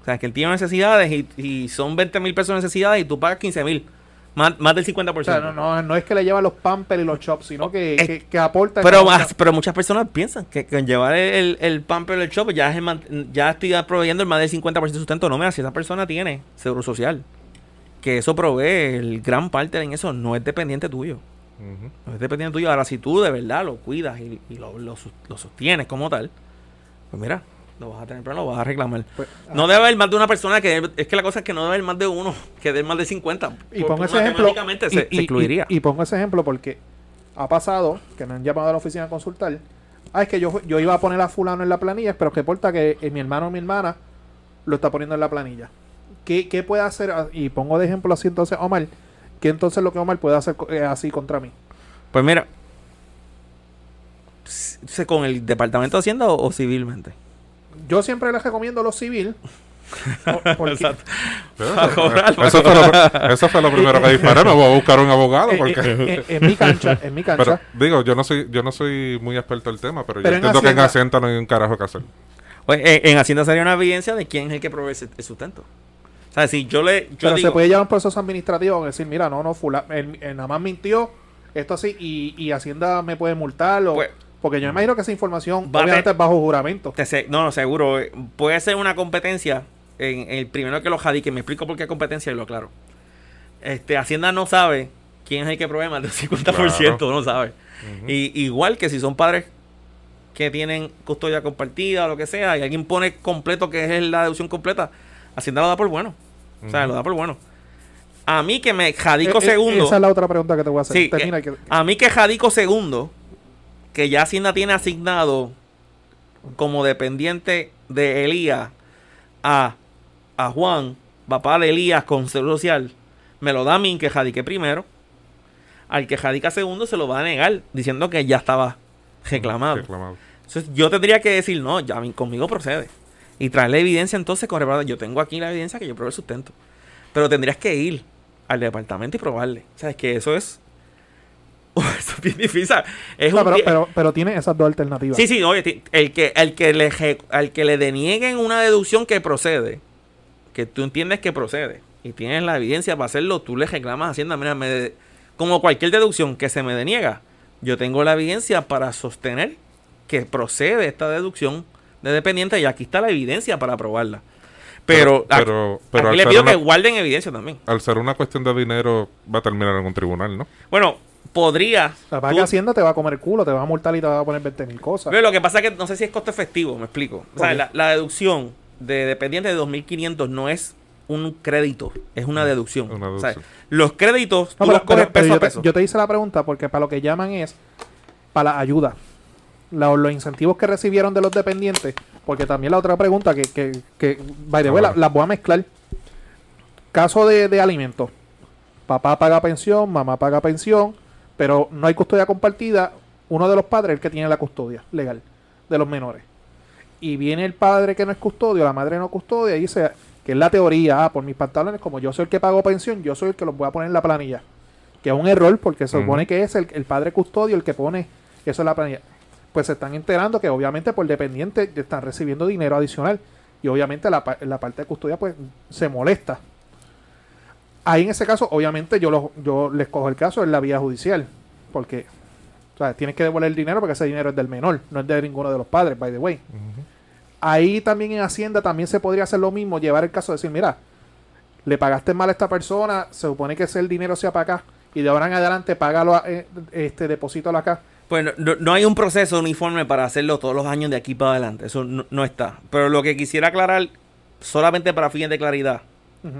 C: O sea, que él tiene necesidades y, y son 20 mil pesos de necesidades y tú pagas 15 mil. Más, más del 50%.
A: O sea, no, no, no es que le lleva los pampers y los chops, sino que,
C: Es-
A: que, que aporta.
C: Pero, más- pero muchas personas piensan que, que llevar el, el pamper del shop ya, es el ya estoy proveyendo el más del 50% de sustento. No, mira, si esa persona tiene seguro social, que eso provee el gran parte en eso, no es dependiente tuyo. No es dependiente tuyo. Ahora, si tú de verdad lo cuidas y, y lo, lo sostienes como tal, pues mira, lo vas a tener, pero lo vas a reclamar.
A: Pues,
C: No debe haber más de una persona que es que la cosa es que no debe haber más de uno que dé más de 50.
A: Y pongo ese ejemplo. y-
C: se,
A: y-
C: se excluiría.
A: Y, y pongo ese ejemplo porque ha pasado que me han llamado a la oficina a consultar. Ah, es que yo, yo iba a poner a fulano en la planilla, pero que importa que eh, mi hermano o mi hermana lo está poniendo en la planilla. ¿Qué, qué puede hacer? Ah, Y pongo de ejemplo así entonces Omar. ¿Qué entonces lo que Omar puede hacer eh, así contra mí?
C: Pues mira, ¿con el Departamento de Hacienda o, o civilmente?
A: Yo siempre les recomiendo lo civil.
C: Exacto. Cobrar,
B: eso, fue lo, eso fue lo primero que disparé. Me voy a buscar un abogado.
A: eh,
B: Porque,
A: eh, eh, en mi cancha, en mi cancha.
B: pero digo, yo no soy yo no soy muy experto en el tema, pero,
A: Pero
B: yo
A: en
B: entiendo que en
A: Hacienda-
B: no hay un carajo que hacer.
C: Pues, eh, en Hacienda sería una evidencia de quién es el que provee ese- el sustento. O sea, si yo le. Yo
A: pero
C: digo,
A: se puede llevar un proceso administrativo y decir, mira, no, no, fula, él, él nada más mintió, esto así, y, y Hacienda me puede multar. O,
C: Pues-
A: porque yo me imagino que esa información,
C: Va a
A: obviamente,
C: te-
A: es bajo juramento.
C: te se- no, no, seguro. eh, Puede ser una competencia. En el primero que lo jadique, me explico por qué competencia y lo aclaro. Este, Hacienda no sabe quién es el que provee más del 50%,
B: Claro.
C: no sabe. y, igual que si son padres que tienen custodia compartida o lo que sea, y alguien pone completo que es la deducción completa, Hacienda lo da por bueno. O sea, lo da por bueno. A mí que me jadico
A: Eh, eh,
C: segundo.
A: Esa es la otra pregunta que te voy a hacer.
C: Sí,
A: Termina
C: que-
A: que-
C: A mí que Jadico segundo, que ya Hacienda tiene asignado como dependiente de Elías a, a Juan, papá de Elías con seguro social, me lo da a mí que jadique primero. Al que jadica segundo se lo va a negar, diciendo que ya estaba reclamado.
B: Reclamado.
C: Entonces, yo tendría que decir, no, ya conmigo procede. Y traer la evidencia entonces con. Yo tengo aquí la evidencia que yo probé el sustento. Pero tendrías que ir al departamento y probarle. O sea, es que eso es... eso es bien difícil. Es
A: pero, pero, pero tiene esas dos alternativas.
C: Sí, sí, oye, el que, el que le al que le denieguen una deducción que procede, que tú entiendes que procede, y tienes la evidencia para hacerlo, tú le reclamas a Hacienda, mira, me de- como cualquier deducción que se me deniega, yo tengo la evidencia para sostener que procede esta deducción de dependiente y aquí está la evidencia para probarla. Pero,
B: pero, pero al
C: le
B: ser
C: pido
B: una-
C: que guarden evidencia también.
B: Al ser una cuestión de dinero, va a terminar en un tribunal, ¿no?
C: Bueno, podría.
A: La verdad
C: tú-
A: que Hacienda te va a comer el culo, te va a multar y te va a poner 20 mil cosas.
C: Pero lo que pasa es que no sé si es costo efectivo, me explico. O sea, la, la deducción de dependiente de 2.500 no es un crédito, es una deducción.
B: Una
C: O sea,
B: deducción.
C: los créditos
A: No,
C: tú los coges
A: pero- pero
C: peso a
A: yo, te,
C: peso.
A: yo te hice la pregunta porque para lo que llaman es para la ayuda. La- los incentivos que recibieron de los dependientes, porque también la otra pregunta que, que, que by the way, la- las voy a mezclar. Caso de, de alimentos. Papá paga pensión, mamá paga pensión, pero no hay custodia compartida. Uno de los padres es el que tiene la custodia legal de los menores. Y viene el padre que no es custodio, la madre no custodia, y dice que es la teoría, ah, por mis pantalones, como yo soy el que pago pensión, yo soy el que los voy a poner en la planilla. Que es un error porque se
B: Ujú.
A: supone que es el, el padre custodio el que pone eso en la planilla. Pues se están enterando que obviamente por dependiente están recibiendo dinero adicional. Y obviamente la, la parte de custodia pues se molesta. Ahí en ese caso, obviamente yo, los, yo les cojo el caso en la vía judicial. Porque o sea, tienes que devolver el dinero porque ese dinero es del menor, no es de ninguno de los padres, by the way. Ahí también en Hacienda también se podría hacer lo mismo, llevar el caso de decir, mira, le pagaste mal a esta persona, se supone que ese el dinero sea para acá, y de ahora en adelante págalo, a- eh, este, deposítalo acá.
C: Pues no, hay un proceso uniforme para hacerlo todos los años de aquí para adelante. Eso no, no está. Pero lo que quisiera aclarar, solamente para fines de claridad,
A: Ujú.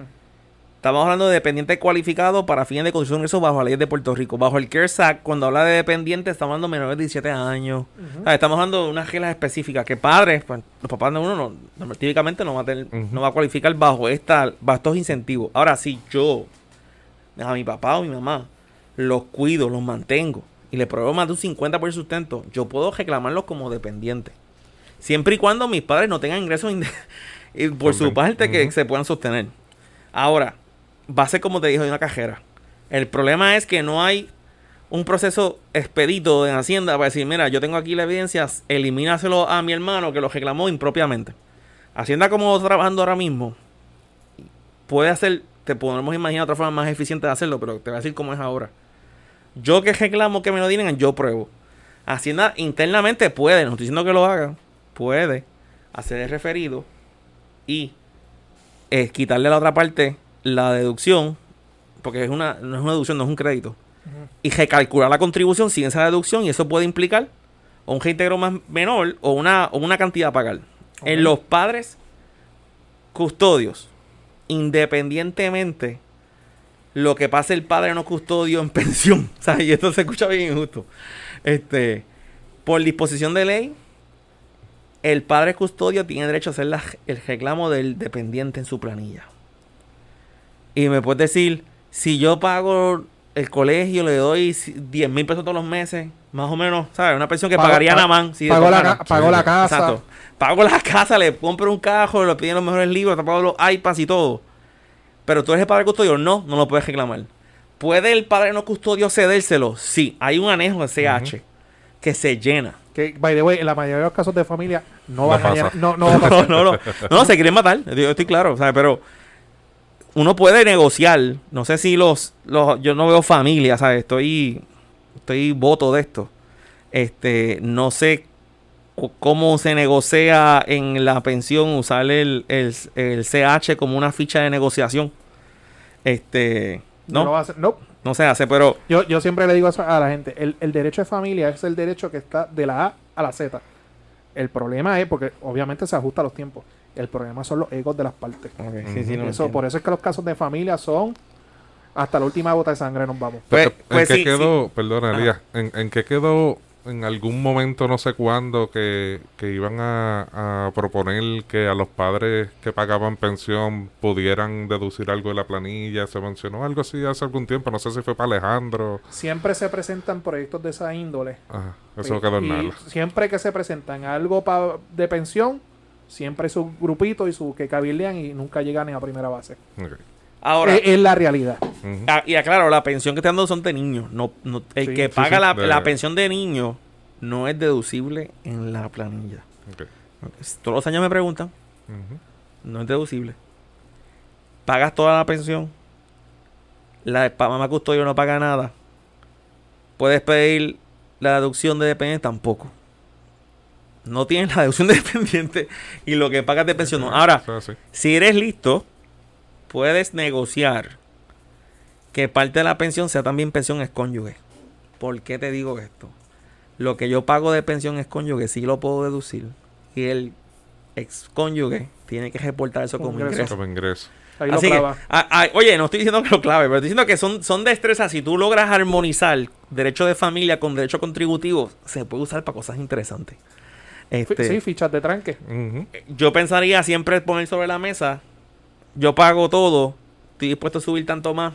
C: Estamos hablando de dependiente cualificado para fines de condición eso bajo la ley de Puerto Rico. Bajo el CARES Act, cuando habla de dependiente, estamos hablando de menores de 17 años.
A: Ujú.
C: O sea, estamos hablando de unas reglas específicas que padres, pues, los papás de uno no, no- típicamente no va a tener, no va a cualificar bajo esta, bajo estos incentivos. Ahora, si yo a mi papá o mi mamá los cuido, los mantengo y le proveo más de un 50 por el sustento, yo puedo reclamarlos como dependientes. Siempre y cuando mis padres no tengan ingresos por su parte que se puedan sostener. Ahora, va a ser como te dijo de una cajera. El problema es que no hay un proceso expedito en Hacienda para decir, mira, yo tengo aquí la evidencia, elimínaselo a mi hermano que lo reclamó impropiamente. Hacienda como trabajando ahora mismo, puede hacer, te podemos imaginar otra forma más eficiente de hacerlo, pero te voy a decir cómo es ahora. Yo que reclamo que me lo digan, yo pruebo. Hacienda internamente puede, no estoy diciendo que lo haga, puede hacer el referido y eh, quitarle la otra parte la deducción, porque es una, no es una deducción, no es un crédito, y recalcular la contribución sin esa deducción, y eso puede implicar o un reintegro más menor o una, o una cantidad a pagar. En los padres custodios, independientemente lo que pase el padre no custodio en pensión, o sea, y esto se escucha bien injusto. Este, por disposición de ley, el padre custodio tiene derecho a hacer la- el reclamo del dependiente en su planilla. Y me puedes decir, si yo pago el colegio, le doy 10 mil pesos todos los meses, más o menos, ¿sabes? Una pensión que
A: Pago-
C: pagaría
A: pa-
C: Namán. Si
A: pago, la, pago
B: Sí,
A: la casa.
C: Exacto. Pago la casa, le compro un carro, le piden los mejores libros, te pago los iPads y todo. Pero tú eres el padre custodio, no, no lo puedes reclamar. ¿Puede el padre no custodio cedérselo? Sí, hay un anejo de CH que se llena.
A: Que, by the way, en la mayoría de los casos de familia no,
B: No
A: van a llenar- no, no va a
C: No,
A: pasar.
C: no, no, no, se quieren matar, yo estoy claro, ¿sabes? Pero uno puede negociar, no sé si los, los yo no veo familia, ¿sabes? Estoy, estoy voto de esto. Este, no sé cómo se negocia en la pensión usar el, el, el CH como una ficha de negociación. Este,
A: No,
C: no,
A: hacer. No.
C: no se hace, pero
A: Yo, yo siempre le digo eso a la gente, el, el derecho de familia es el derecho que está de la A a la Z. El problema es, porque obviamente se ajusta a los tiempos, el problema son los egos de las partes.
C: sí, sí, no
A: eso,
C: entiendo.
A: por eso es que los casos de familia son hasta la última gota de sangre nos vamos.
C: Pues-
B: ¿En
C: pues
B: qué
C: sí,
B: quedó, perdona
C: Ajá.
B: Elías, ¿en, en qué quedó en algún momento, no sé cuándo, que, que iban a, a proponer que a los padres que pagaban pensión pudieran deducir algo de la planilla? Se mencionó algo así hace algún tiempo, no sé si fue para Alejandro.
A: Siempre se presentan proyectos de esa índole.
B: Ajá, eso
A: Y-
B: quedó en nada.
A: Siempre que se presentan algo pa- de pensión, siempre hay su grupito y su que cabildean y nunca llegan ni a primera base.
C: Ahora...
A: es, es la realidad.
C: Ah, y aclaro, la pensión que te dando son de niños. No, no- el
A: Sí,
C: que
A: sí,
C: paga
B: sí,
C: la, la pensión de niño no es deducible en la planilla. Todos los años me preguntan, no es deducible. Pagas toda la pensión. La de mamá custodio no paga nada. Puedes pedir la deducción de dependencia tampoco. No tienes la deducción de dependiente y lo que pagas de pensión. no. Ahora,
B: es así.
C: si eres listo, puedes negociar que parte de la pensión sea también pensión excónyuge. ¿Por qué te digo esto? Lo que yo pago de pensión excónyuge sí lo puedo deducir y el excónyuge tiene que reportar eso como
A: Ingreso.
B: Como ingreso.
A: Ahí lo
C: que,
A: clava.
C: ah, ah, oye, no estoy diciendo que lo clave, pero estoy diciendo que son, son destrezas. Si tú logras armonizar derecho de familia con derecho contributivo, se puede usar para cosas interesantes. Este,
A: Sí, fichas de tranque.
B: Ujú.
C: yo pensaría siempre poner sobre la mesa, yo pago todo, estoy dispuesto a subir tanto más.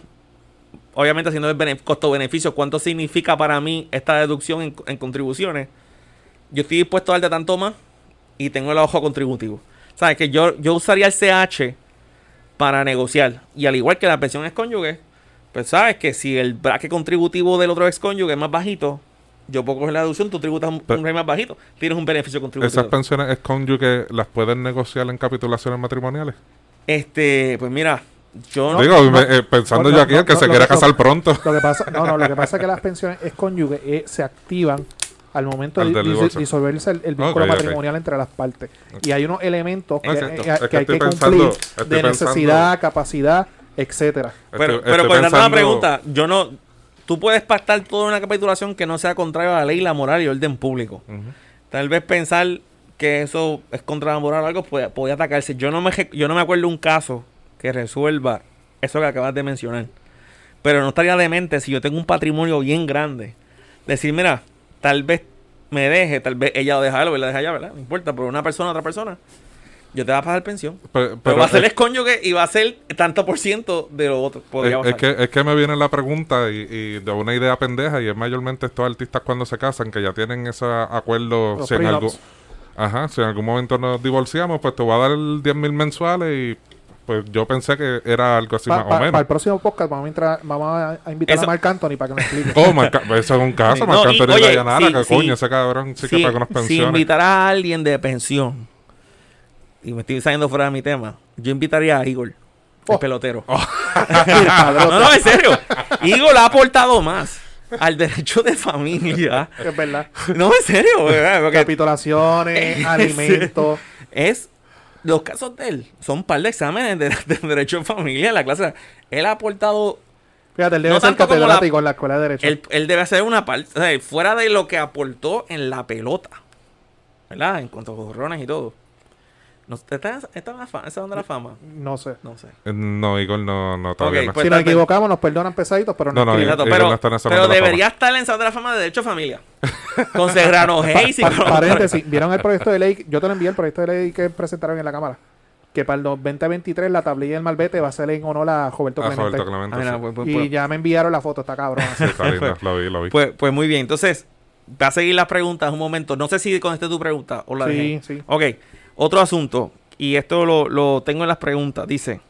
C: Obviamente haciendo el bene- costo-beneficio, cuánto significa para mí esta deducción en, en contribuciones. Yo estoy dispuesto a darte tanto más y tengo el ojo contributivo. ¿Sabes? Que yo, yo usaría el CH para negociar. Y al igual que la pensión excónyuge, pues sabes que si el braque contributivo del otro excónyuge es más bajito, yo puedo coger la deducción, tú tributas un,
B: Pero-
C: un rate más bajito, tienes un beneficio contributivo.
B: Esas pensiones es cónyuge las pueden negociar en capitulaciones matrimoniales.
C: Este, pues mira, yo no.
B: Digo,
A: no,
B: me- eh, pensando
A: no,
B: yo aquí,
A: no,
B: el que
A: no,
B: se quiera casar
A: lo-
B: pronto.
A: Lo que pasa, no, no, lo que pasa es que las pensiones es cónyuge eh, se activan al momento
B: Al
A: de
B: divorcio.
A: disolverse el, el vínculo matrimonial entre las partes. Y hay unos elementos que, eh,
B: Es que
A: que hay que
B: pensando-
A: cumplir de
B: pensando-
A: necesidad, capacidad, etcétera.
C: Pero,
B: Estoy-
C: pero
B: estoy
C: contestando la pregunta, yo no. Tú puedes pactar toda una capitulación que no sea contrario a la ley, la moral y orden público. Tal vez pensar que eso es contra la moral o algo puede, puede atacarse. Yo no, me, yo no me acuerdo un caso que resuelva eso que acabas de mencionar. Pero no estaría demente si yo tengo un patrimonio bien grande. Decir, mira, tal vez me deje, tal vez ella lo deja a él o él la deja allá, ¿verdad? No importa, pero una persona, otra persona, yo te voy a pagar pensión.
B: Pero,
C: Pero, va a ser
B: es,
C: cónyuge y va a ser tanto por ciento de lo otro. Podría
B: es- es que, es que me viene la pregunta y, y de una idea pendeja y es mayormente estos artistas cuando se casan que ya tienen ese acuerdo
A: Los
B: si en, algún,
A: prenups.
B: ajá, si en algún momento nos divorciamos pues te voy a dar el 10 mil mensuales y pues yo pensé que era algo así
A: Pa-
B: más
A: pa-
B: o menos.
A: Para el próximo podcast vamos a, entrar- vamos a- a invitar
C: Eso-
A: a Marc Anthony para que nos explique.
B: Oh, Marca- eso es un caso,
C: Sí.
B: Marc
C: No, y,
B: Anthony
C: oye,
B: Dayanara,
C: sí,
B: que
C: sí.
B: coño, ese cabrón sí que
C: si,
B: paga unas
C: si
B: pensiones.
C: invitara a alguien de pensión, y me estoy saliendo fuera de mi tema, yo invitaría a Igor, el
A: Oh.
C: pelotero.
A: El padrote.
C: No, no, en serio. Igor ha aportado más al derecho de familia.
A: Es verdad.
C: No, en serio. Porque
A: Capitulaciones, alimentos.
C: es los casos de él son un par de exámenes de, de derecho de familia en la clase. Él ha aportado
A: Fíjate, él debe
C: No
A: ser
C: como la-
A: catedrático en la escuela de Derecho.
C: Él, él debe hacer una parte, o sea, fuera de lo que aportó en la pelota, ¿verdad? En cuanto a jorrones y todo. No, ¿Está, está en la fama, ¿Esa onda de la fama?
A: No sé.
C: No sé.
B: No, Igor no, no todavía
C: Ok,
B: no.
C: pues
A: si nos equivocamos, nos perdonan pesaditos, pero no,
B: No, no, Igor
C: pero,
B: no está en esa
C: pero
B: onda de la
C: debería estar en el Salón de la Fama de Derecho de Familia. Con Serrano Hayes y
A: Pa-
C: con-
A: paréntesis, ¿vieron el proyecto de ley? Yo te lo envié el proyecto de ley que presentaron en la Cámara. Que para el 2023 la tablilla del Malvete va a ser en honor a Roberto Clemente.
B: Roberto Clemente,
C: Ah, mira,
B: sí.
C: pues, pues,
A: Y
C: pues-
A: ya me enviaron la foto, está cabrón.
B: Sí, está lindo, lo vi, lo vi.
C: pues- pues muy bien. Entonces, va a seguir las preguntas un momento. No sé si contesté tu pregunta o la
A: Sí,
C: dejé.
A: sí.
C: Ok, otro asunto. Y esto lo, lo tengo en las preguntas. Dice,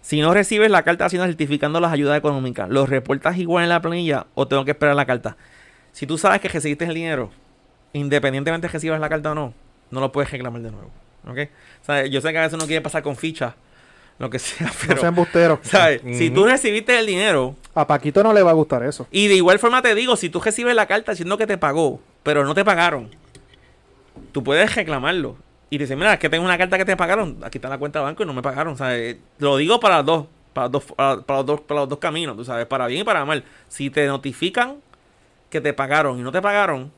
C: si no recibes la carta de Hacienda certificando las ayudas económicas, ¿los reportas igual en la planilla o tengo que esperar la carta? Si tú sabes que recibiste el dinero, independientemente de que recibas la carta o no, no lo puedes reclamar de nuevo. ¿Ok? O sea, yo sé que a veces uno quiere pasar con ficha, lo que sea,
A: no
C: pero...
A: sean busteros.
C: ¿sabes? Si tú recibiste el dinero,
A: A Paquito no le va a gustar eso.
C: y de igual forma te digo, si tú recibes la carta diciendo que te pagó, pero no te pagaron, tú puedes reclamarlo. Y te dicen, mira, es que tengo una carta que te pagaron, aquí está la cuenta de banco y no me pagaron. O sea, eh, lo digo para los dos, para los dos, para, para los dos, para los dos caminos, tú sabes, para bien y para mal. Si te notifican que te pagaron y no te pagaron,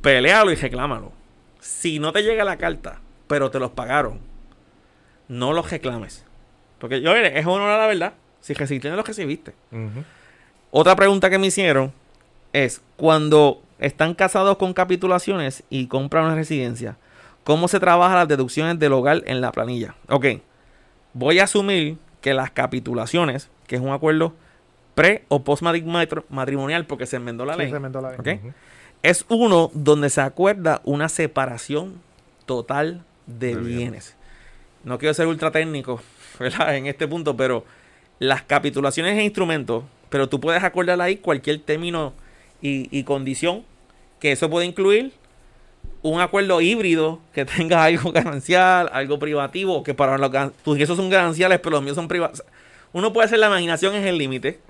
C: pelealo y reclámalo. Si no te llega la carta, pero te los pagaron, no los reclames. Porque yo, es honor a la verdad. Si recibiste, no los recibiste. Otra pregunta que me hicieron es, cuando están casados con capitulaciones y compran una residencia, ¿cómo se trabajan las deducciones del hogar en la planilla? Ok, voy a asumir que las capitulaciones, que es un acuerdo pre o post matrimonial porque se enmendó la
A: Sí,
C: ley,
A: se inventó la ley.
C: ¿ok? es uno donde se acuerda una separación total de,
B: De bienes.
C: bienes. No quiero ser ultra técnico ¿verdad? en este punto, pero las capitulaciones e instrumentos, pero tú puedes acordar ahí cualquier término y, y condición, que eso puede incluir un acuerdo híbrido que tenga algo ganancial, algo privativo, que para los tus ingresos son gananciales, pero los míos son privados. Uno puede hacer la imaginación es el límite.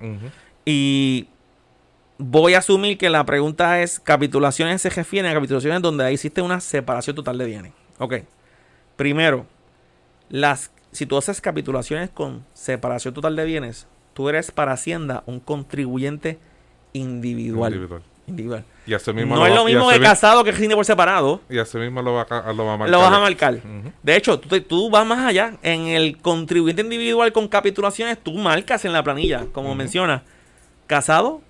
C: Y voy a asumir que la pregunta es: capitulaciones se refieren a capitulaciones donde existe una separación total de bienes. Ok. Primero, las, si tú haces capitulaciones con separación total de bienes, tú eres para Hacienda un contribuyente individual.
B: Individual.
C: Individual.
B: Y así mismo
C: No
B: lo
C: es lo mismo de casado que rinde por separado.
B: Y así mismo lo va, lo va a marcar.
C: Lo vas a marcar. De hecho, tú, te- tú vas más allá. En el contribuyente individual con capitulaciones, tú marcas en la planilla, como
B: Ujú.
C: menciona, casado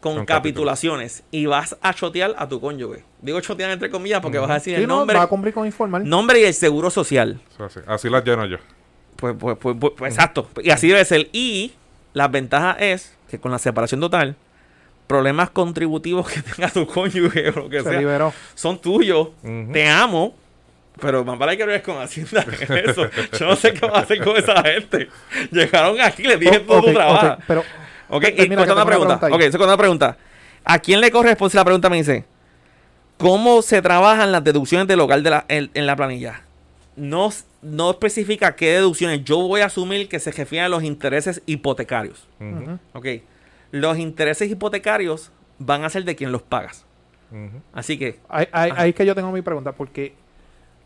C: con,
B: Con
C: capitulaciones. Y vas a chotear a tu cónyuge. Digo chotear entre comillas porque vas a decir
A: Sí,
C: el
A: no,
C: nombre,
A: va a cumplir con informal.
C: nombre y el seguro social.
B: Así, así las lleno yo.
C: Pues, pues, pues, pues, pues, exacto. Y así debe ser. Y la ventaja es que con la separación total, problemas contributivos que tenga tu cónyuge o lo que
A: se
C: sea,
A: liberó.
C: son tuyos. Te amo. Pero más vale que no con Hacienda en eso. Yo no sé qué va a hacer con esa gente. Llegaron aquí, le dije todo
A: ok,
C: tu trabajo.
A: ok, pero
C: Ok, y
A: una
C: pregunta.
A: pregunta
C: Ok, segunda pregunta. ¿A quién le corresponde la pregunta? Me dice, ¿cómo se trabajan las deducciones del local de la, en, en la planilla? No, no especifica qué deducciones. Yo voy a asumir que se refieren a los intereses hipotecarios.
B: Ujú.
C: Ok. Los intereses hipotecarios van a ser de quien los pagas. Así que,
A: ahí, ahí- ahí es que yo tengo mi pregunta, porque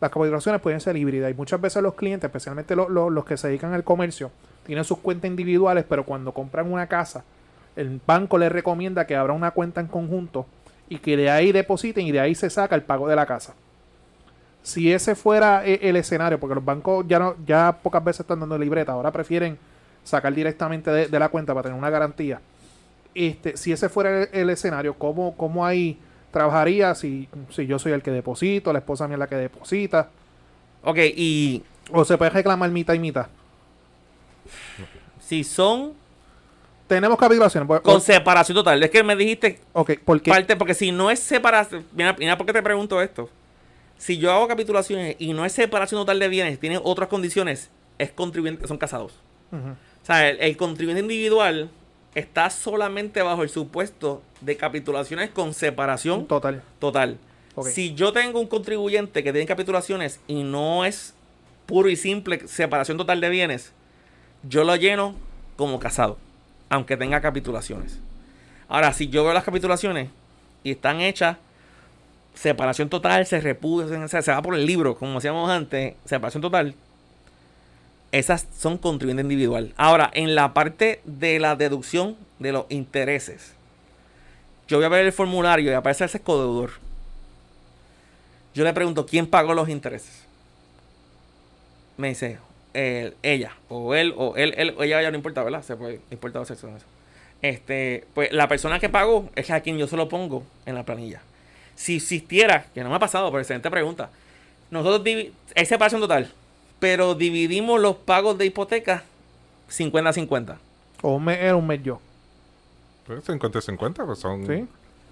A: las capitulaciones pueden ser híbridas y muchas veces los clientes, especialmente lo- lo- los que se dedican al comercio, tienen sus cuentas individuales, pero cuando compran una casa, el banco les recomienda que abra una cuenta en conjunto y que de ahí depositen y de ahí se saca el pago de la casa. Si ese fuera e- el escenario, porque los bancos ya no, ya pocas veces están dando libreta, ahora prefieren sacar directamente de, de la cuenta para tener una garantía. Este, si ese fuera el, el escenario, ¿cómo, cómo ahí trabajaría si, si yo soy el que deposito, la esposa mía es la que deposita?
C: ok, y
A: ¿O se puede reclamar mitad y mitad?
C: si son
A: Tenemos capitulaciones. pues,
C: con
A: o-
C: separación total, es que me dijiste
A: ok, porque
C: parte, porque si no es separación, mira, mira por qué te pregunto esto. Si yo hago capitulaciones y no es separación total de bienes, tiene otras condiciones, es contribuyente, son casados. O sea, el, el contribuyente individual está solamente bajo el supuesto de capitulaciones con separación
A: total.
C: total. Si yo tengo un contribuyente que tiene capitulaciones y no es puro y simple separación total de bienes, yo lo lleno como casado, aunque tenga capitulaciones. Ahora, si yo veo las capitulaciones y están hechas, separación total, se repudia, se, se va por el libro, como hacíamos antes, separación total, esas son contribuyente individual. Ahora, en la parte de la deducción de los intereses, yo voy a ver el formulario y aparece ese codeudor. Yo le pregunto, ¿quién pagó los intereses? Me dice, ella, o él, o él, él, o ella, ya no importa, ¿verdad? Se puede, importa sexo en eso. Este, pues la persona que pagó es a quien yo se lo pongo en la planilla. Si existiera, que no me ha pasado, pero excelente pregunta. Nosotros divi- hay separación total, pero dividimos los pagos de hipoteca 50-50.
A: O un mes era un mes yo.
B: Pues 50 y 50, pues son.
A: ¿Sí?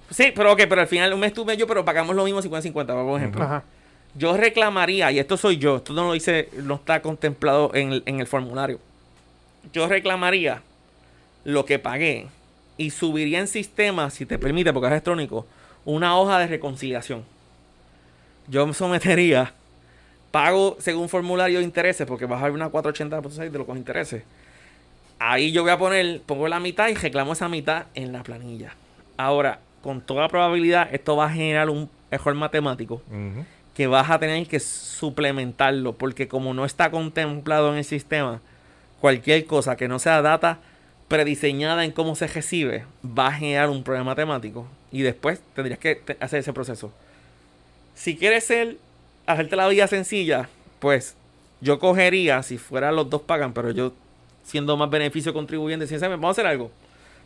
C: Sí, pero ok, pero al final un mes tú, un mes yo, pero pagamos lo mismo 50-50, por ejemplo.
A: Ajá.
C: Yo reclamaría, y esto soy yo, esto no lo dice, no está contemplado en el, en el formulario. Yo reclamaría lo que pagué y subiría en sistema, si te permite, porque es electrónico, una hoja de reconciliación. Yo me sometería, pago según formulario de intereses, porque vas a ver una 480.6 de los intereses. Ahí yo voy a poner, pongo la mitad y reclamo esa mitad en la planilla. Ahora, con toda probabilidad, esto va a generar un error matemático que vas a tener que suplementarlo, porque como no está contemplado en el sistema, cualquier cosa que no sea data prediseñada en cómo se recibe, va a generar un problema matemático y después tendrías que hacer ese proceso. Si quieres ser, hacerte la vida sencilla, pues yo cogería, si fuera los dos pagan, pero yo siendo más beneficio contribuyente, si vamos a hacer algo,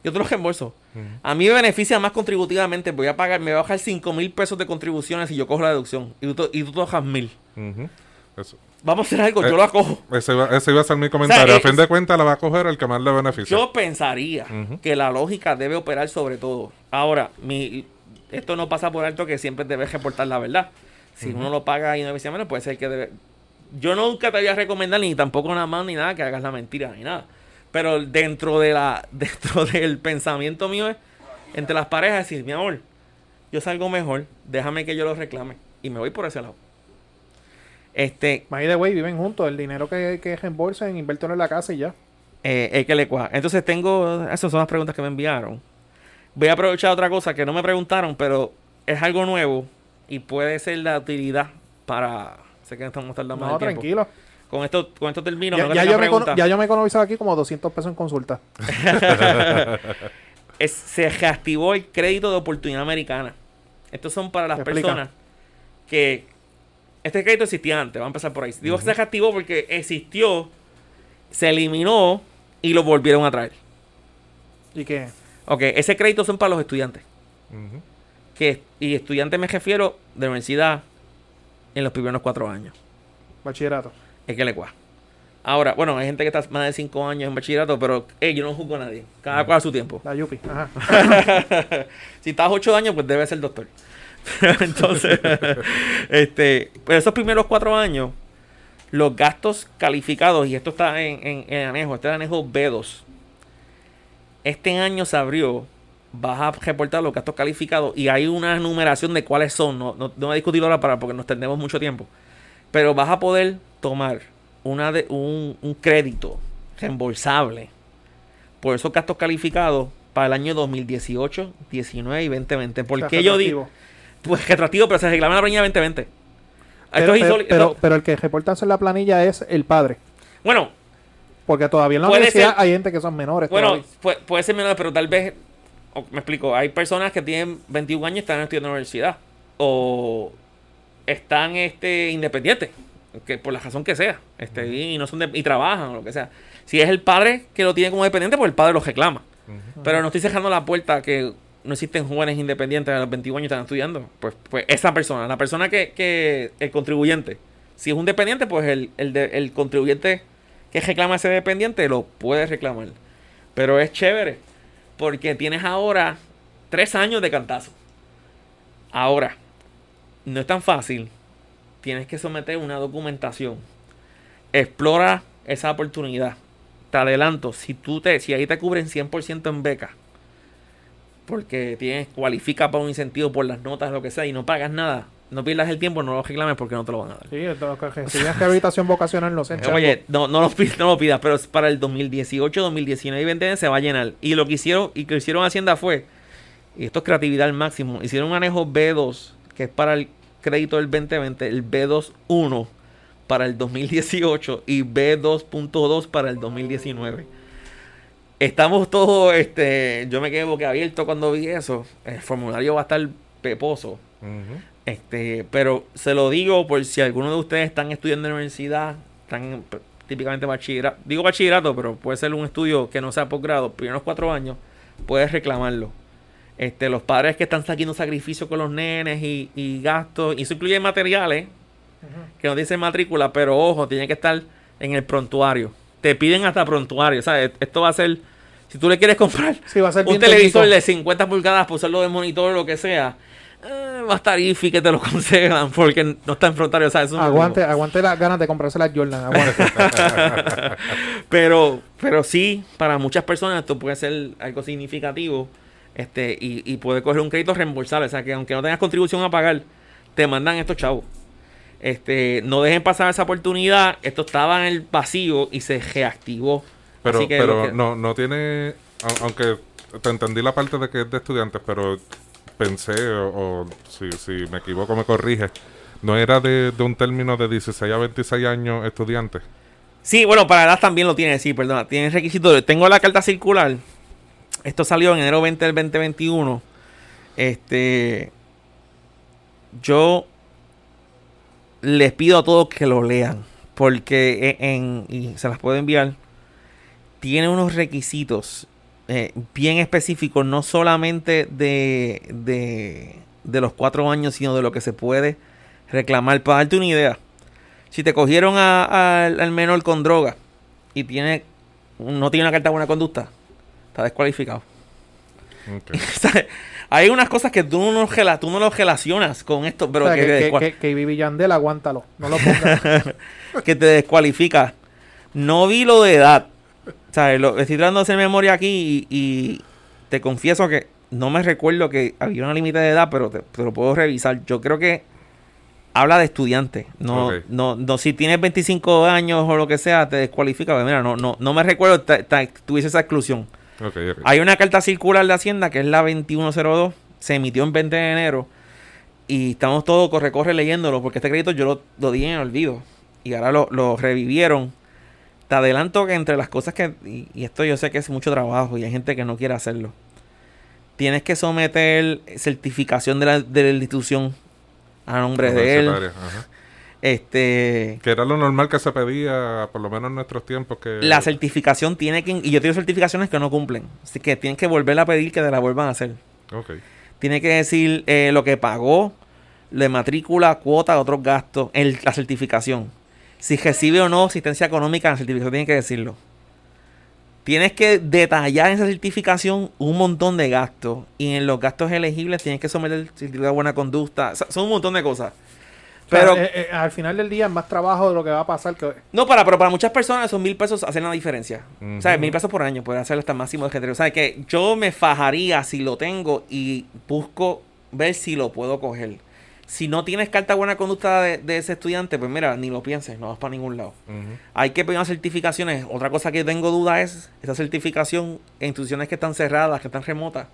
C: yo te lo reembolso.
B: Ujú.
C: A mí me beneficia más contributivamente. Voy a pagar, me voy a bajar 5 mil pesos de contribuciones si yo cojo la deducción. Y tú, y tú bajas mil.
B: Ujú. Eso.
C: Vamos a hacer algo,
B: Eh,
C: yo lo acojo.
B: Ese, iba, ese iba a ser mi comentario.
C: eh,
B: a fin de cuentas, la va a coger el que más le beneficia.
C: Yo pensaría
B: Ujú.
C: que la lógica debe operar sobre todo. Ahora, mi, esto no pasa por alto que siempre debes reportar la verdad. Si uno lo paga y no decía menos, puede ser que debe. Yo nunca te voy a recomendar ni tampoco nada más ni nada que hagas la mentira ni nada. Pero dentro de la dentro del pensamiento mío es entre las parejas decir, mi amor, yo salgo mejor, déjame que yo lo reclame y me voy por ese lado. Este,
A: By the way, viven juntos. El dinero que, que reembolsen, inviértelo en la casa y ya.
C: Eh, el que le cuaja. Entonces tengo, esas son las preguntas que me enviaron. Voy a aprovechar otra cosa que no me preguntaron, pero es algo nuevo y puede ser la utilidad para... Sé que estamos tardando más
A: No,
C: tiempo.
A: tranquilo.
C: Con esto, con esto termino.
A: Ya, yo me,
C: preguntas.
A: cono- ya yo me he economizado aquí como 200 pesos en consulta.
C: Es- se reactivó el crédito de oportunidad americana. Estos son para las
A: Explica.
C: personas que este crédito existía antes. Vamos a empezar por ahí. Digo que se reactivó porque existió, se eliminó y lo volvieron a traer.
A: ¿Y qué?
C: Ok, ese crédito son para los estudiantes.
B: Ujú.
C: Que, y estudiantes me refiero de universidad en los primeros cuatro años.
A: Bachillerato.
C: Es que le cuesta. Ahora, bueno, hay gente que está más de cinco años en bachillerato, pero hey, yo no juzgo a nadie. Cada cual a su tiempo.
A: La Yupi. Ajá.
C: si estás ocho años, pues debe ser doctor. Entonces, este, pero esos primeros cuatro años, los gastos calificados, y esto está en, en, en anejo, este es anejo B2. Este año se abrió, vas a reportar los gastos calificados y hay una numeración de cuáles son. No, no, no voy a discutirlo ahora para, porque nos tendremos mucho tiempo. Pero vas a poder tomar una de, un, un crédito reembolsable por esos gastos calificados para el año 2018, 19 y 2020. ¿Por
A: O sea,
C: qué yo digo? Pues retroactivo, pero se reclama la planilla 2020.
A: Pero,
C: Esto es
A: pero, pero, pero el que reporta en la planilla es el padre.
C: bueno,
A: Porque todavía en la universidad
C: ser-
A: hay gente que son menores.
C: bueno, puede, puede ser menor, pero tal vez, me explico, hay personas que tienen 21 años y están estudiando en la universidad. O están este, independientes, que por la razón que sea, este, y, no son de- y trabajan o lo que sea. Si es el padre que lo tiene como dependiente, pues el padre lo reclama. Pero no estoy cerrando la puerta a que no existen jóvenes independientes a los 21 años están estudiando. Pues, pues esa persona, la persona que, que el contribuyente, si es un dependiente, pues el, el, de- el contribuyente que reclama ese dependiente lo puede reclamar. Pero es chévere, porque tienes ahora tres años de cantazo. Ahora, no es tan fácil. Tienes que someter una documentación. Explora esa oportunidad. Te adelanto, si tú te, si ahí te cubren 100% en beca, porque tienes, cualifica para un incentivo por las notas, lo que sea, y no pagas nada, no pierdas el tiempo, no lo reclames porque no te lo van a dar.
A: Sí, entonces, que reciben rehabilitación vocacional no enchan.
C: Oye, no, no, lo pidas, no lo pidas, pero es para el 2018, 2019 y 2020 se va a llenar. Y lo que hicieron, y que hicieron Hacienda fue, y esto es creatividad al máximo, hicieron un anejo B2, que es para el crédito del 2020, el B21 para el 2018 y B2.2 para el 2019. Estamos todos, este, yo me quedé boquiabierto cuando vi eso. El formulario va a estar peposo.
B: Ujú.
C: Este, pero se lo digo por si alguno de ustedes están estudiando en la universidad, están típicamente bachillerato, digo bachillerato, pero puede ser un estudio que no sea posgrado, primeros cuatro años, puedes reclamarlo. Este, los padres que están haciendo sacrificio con los nenes y, y gastos, y eso incluye materiales, que no dicen matrícula, pero ojo, tiene que estar en el prontuario. Te piden hasta prontuario, ¿sabes? Esto va a ser, si tú le quieres comprar
A: Sí, va a ser
C: un televisor
A: técnico.
C: de 50 pulgadas por usarlo de monitor o lo que sea, eh, va a estar iffy que te lo concedan porque no está en frontal. O sea, eso
A: Aguante, aguante las ganas de comprarse las Jordan. Aguante.
C: pero, pero sí, para muchas personas esto puede ser algo significativo este y, y puede coger un crédito reembolsable. O sea, que aunque no tengas contribución a pagar, te mandan estos chavos. Este, no dejen pasar esa oportunidad. Esto estaba en el vacío y se reactivó.
B: Pero,
C: Así que
B: pero
C: que-
B: no, no tiene. au- Aunque te entendí la parte de que es de estudiantes, pero pensé, o, si, si me equivoco, me corrige. ¿No era de, de un término de 16 a 26 años estudiantes?
C: Sí, bueno, para edad también lo tiene, sí, perdona. Tiene requisitos. Tengo la carta circular. Esto salió en enero 20 del 2021. Este. Yo les pido a todos que lo lean. Porque en, en- y se las puedo enviar. Tiene unos requisitos eh, bien específicos, no solamente de, de, de los cuatro años, sino de lo que se puede reclamar. Para darte una idea, si te cogieron a- a- al menor con droga y tiene no tiene una carta de buena conducta, está descualificado. Hay unas cosas que tú no, tú no los relacionas con esto, pero
A: O sea,
C: que,
A: que, que,
C: descua-
A: que, que Vivi Yandel, aguántalo. No lo pongas.
C: que te descualifica. No vi lo de edad. Lo, estoy tratando de hacer memoria aquí y, y te confieso que no me recuerdo que había una límite de edad, pero te, te lo puedo revisar. Yo creo que habla de estudiante. No, no, no, si tienes 25 años o lo que sea, te descualifica. Pues mira, no, no, no me recuerdo, tuviese esa exclusión. Hay una carta circular de Hacienda que es la 2102, se emitió en 20 de enero y estamos todos corre corre leyéndolo porque este crédito yo lo, lo di en el olvido y ahora lo, lo revivieron. Te adelanto que entre las cosas que, y, y esto yo sé que es mucho trabajo y hay gente que no quiere hacerlo, tienes que someter certificación de la, de la institución a nombre de él.
B: Ajá.
C: Este,
B: Que era lo normal que se pedía, por lo menos en nuestros tiempos. que
C: la certificación tiene que, y yo tengo certificaciones que no cumplen, así que tienes que volver a pedir que te la vuelvan a hacer.
B: Ok.
C: Tiene que decir eh, lo que pagó, de matrícula, cuota, otros gastos, el- la certificación. Si recibe o no asistencia económica, en la certificación tiene que decirlo. Tienes que detallar en esa certificación un montón de gastos. Y en los gastos elegibles tienes que someter el certificado de buena conducta. O sea, son un montón de cosas.
A: Pero
C: Pero,
A: eh, al final del día es más trabajo de lo que va a pasar que
C: no, para, pero para muchas personas esos mil pesos hacen la diferencia. O sea, mil pesos por año puede hacer hasta máximo de generación. O sea, que yo me fajaría si lo tengo y busco ver si lo puedo coger. Si no tienes carta de buena conducta de, de ese estudiante, pues mira, ni lo pienses, no vas para ningún lado. Hay que pedir unas certificaciones. Otra cosa que tengo duda es esa certificación en instituciones que están cerradas, que están remotas.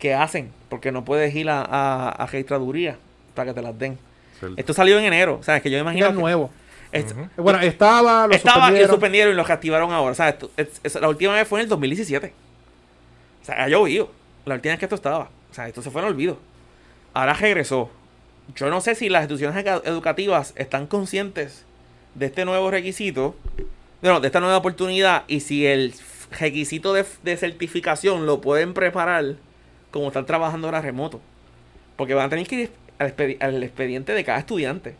C: ¿Qué hacen? Porque no puedes ir a, a, a registraduría para que te las den.
B: Cierto.
C: Esto salió en enero. O sea, que yo me imagino.
A: es
C: que-
A: nuevo.
B: Ujú.
A: Bueno, estaba, lo
C: estaba y lo
A: suspendieron.
C: suspendieron y lo reactivaron ahora. O sea, esto- es- es- la última vez fue en el 2017. O sea, ha llovido. La última vez que esto estaba. O sea, esto se fue en olvido. Ahora regresó. Yo no sé si las instituciones educativas están conscientes de este nuevo requisito, bueno, de esta nueva oportunidad, y si el requisito de, de certificación lo pueden preparar como están trabajando ahora remoto. Porque van a tener que ir al, expedi- al expediente de cada estudiante.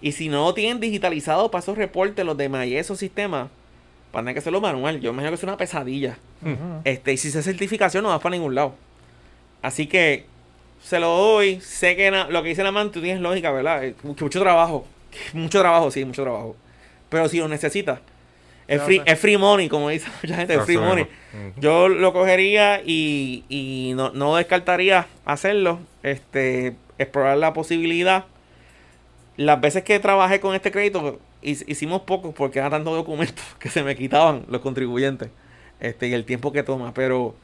C: Y si no tienen digitalizado para esos reportes, los de MAI, esos sistemas, van a tener que hacerlo manual. Yo imagino que es una pesadilla. Este, y si esa certificación no vas para ningún lado. Así que se lo doy. Sé que na- lo que dice la man, tú tienes lógica, ¿verdad? Eh, mucho trabajo. Mucho trabajo, sí, mucho trabajo. Pero si lo necesitas, es free, es free money, como dice mucha gente, es free money. Yo lo cogería y, y no, no descartaría hacerlo. Este, explorar la posibilidad. Las veces que trabajé con este crédito, hic- hicimos pocos porque eran tantos documentos que se me quitaban los contribuyentes. Este, y el tiempo que toma. Pero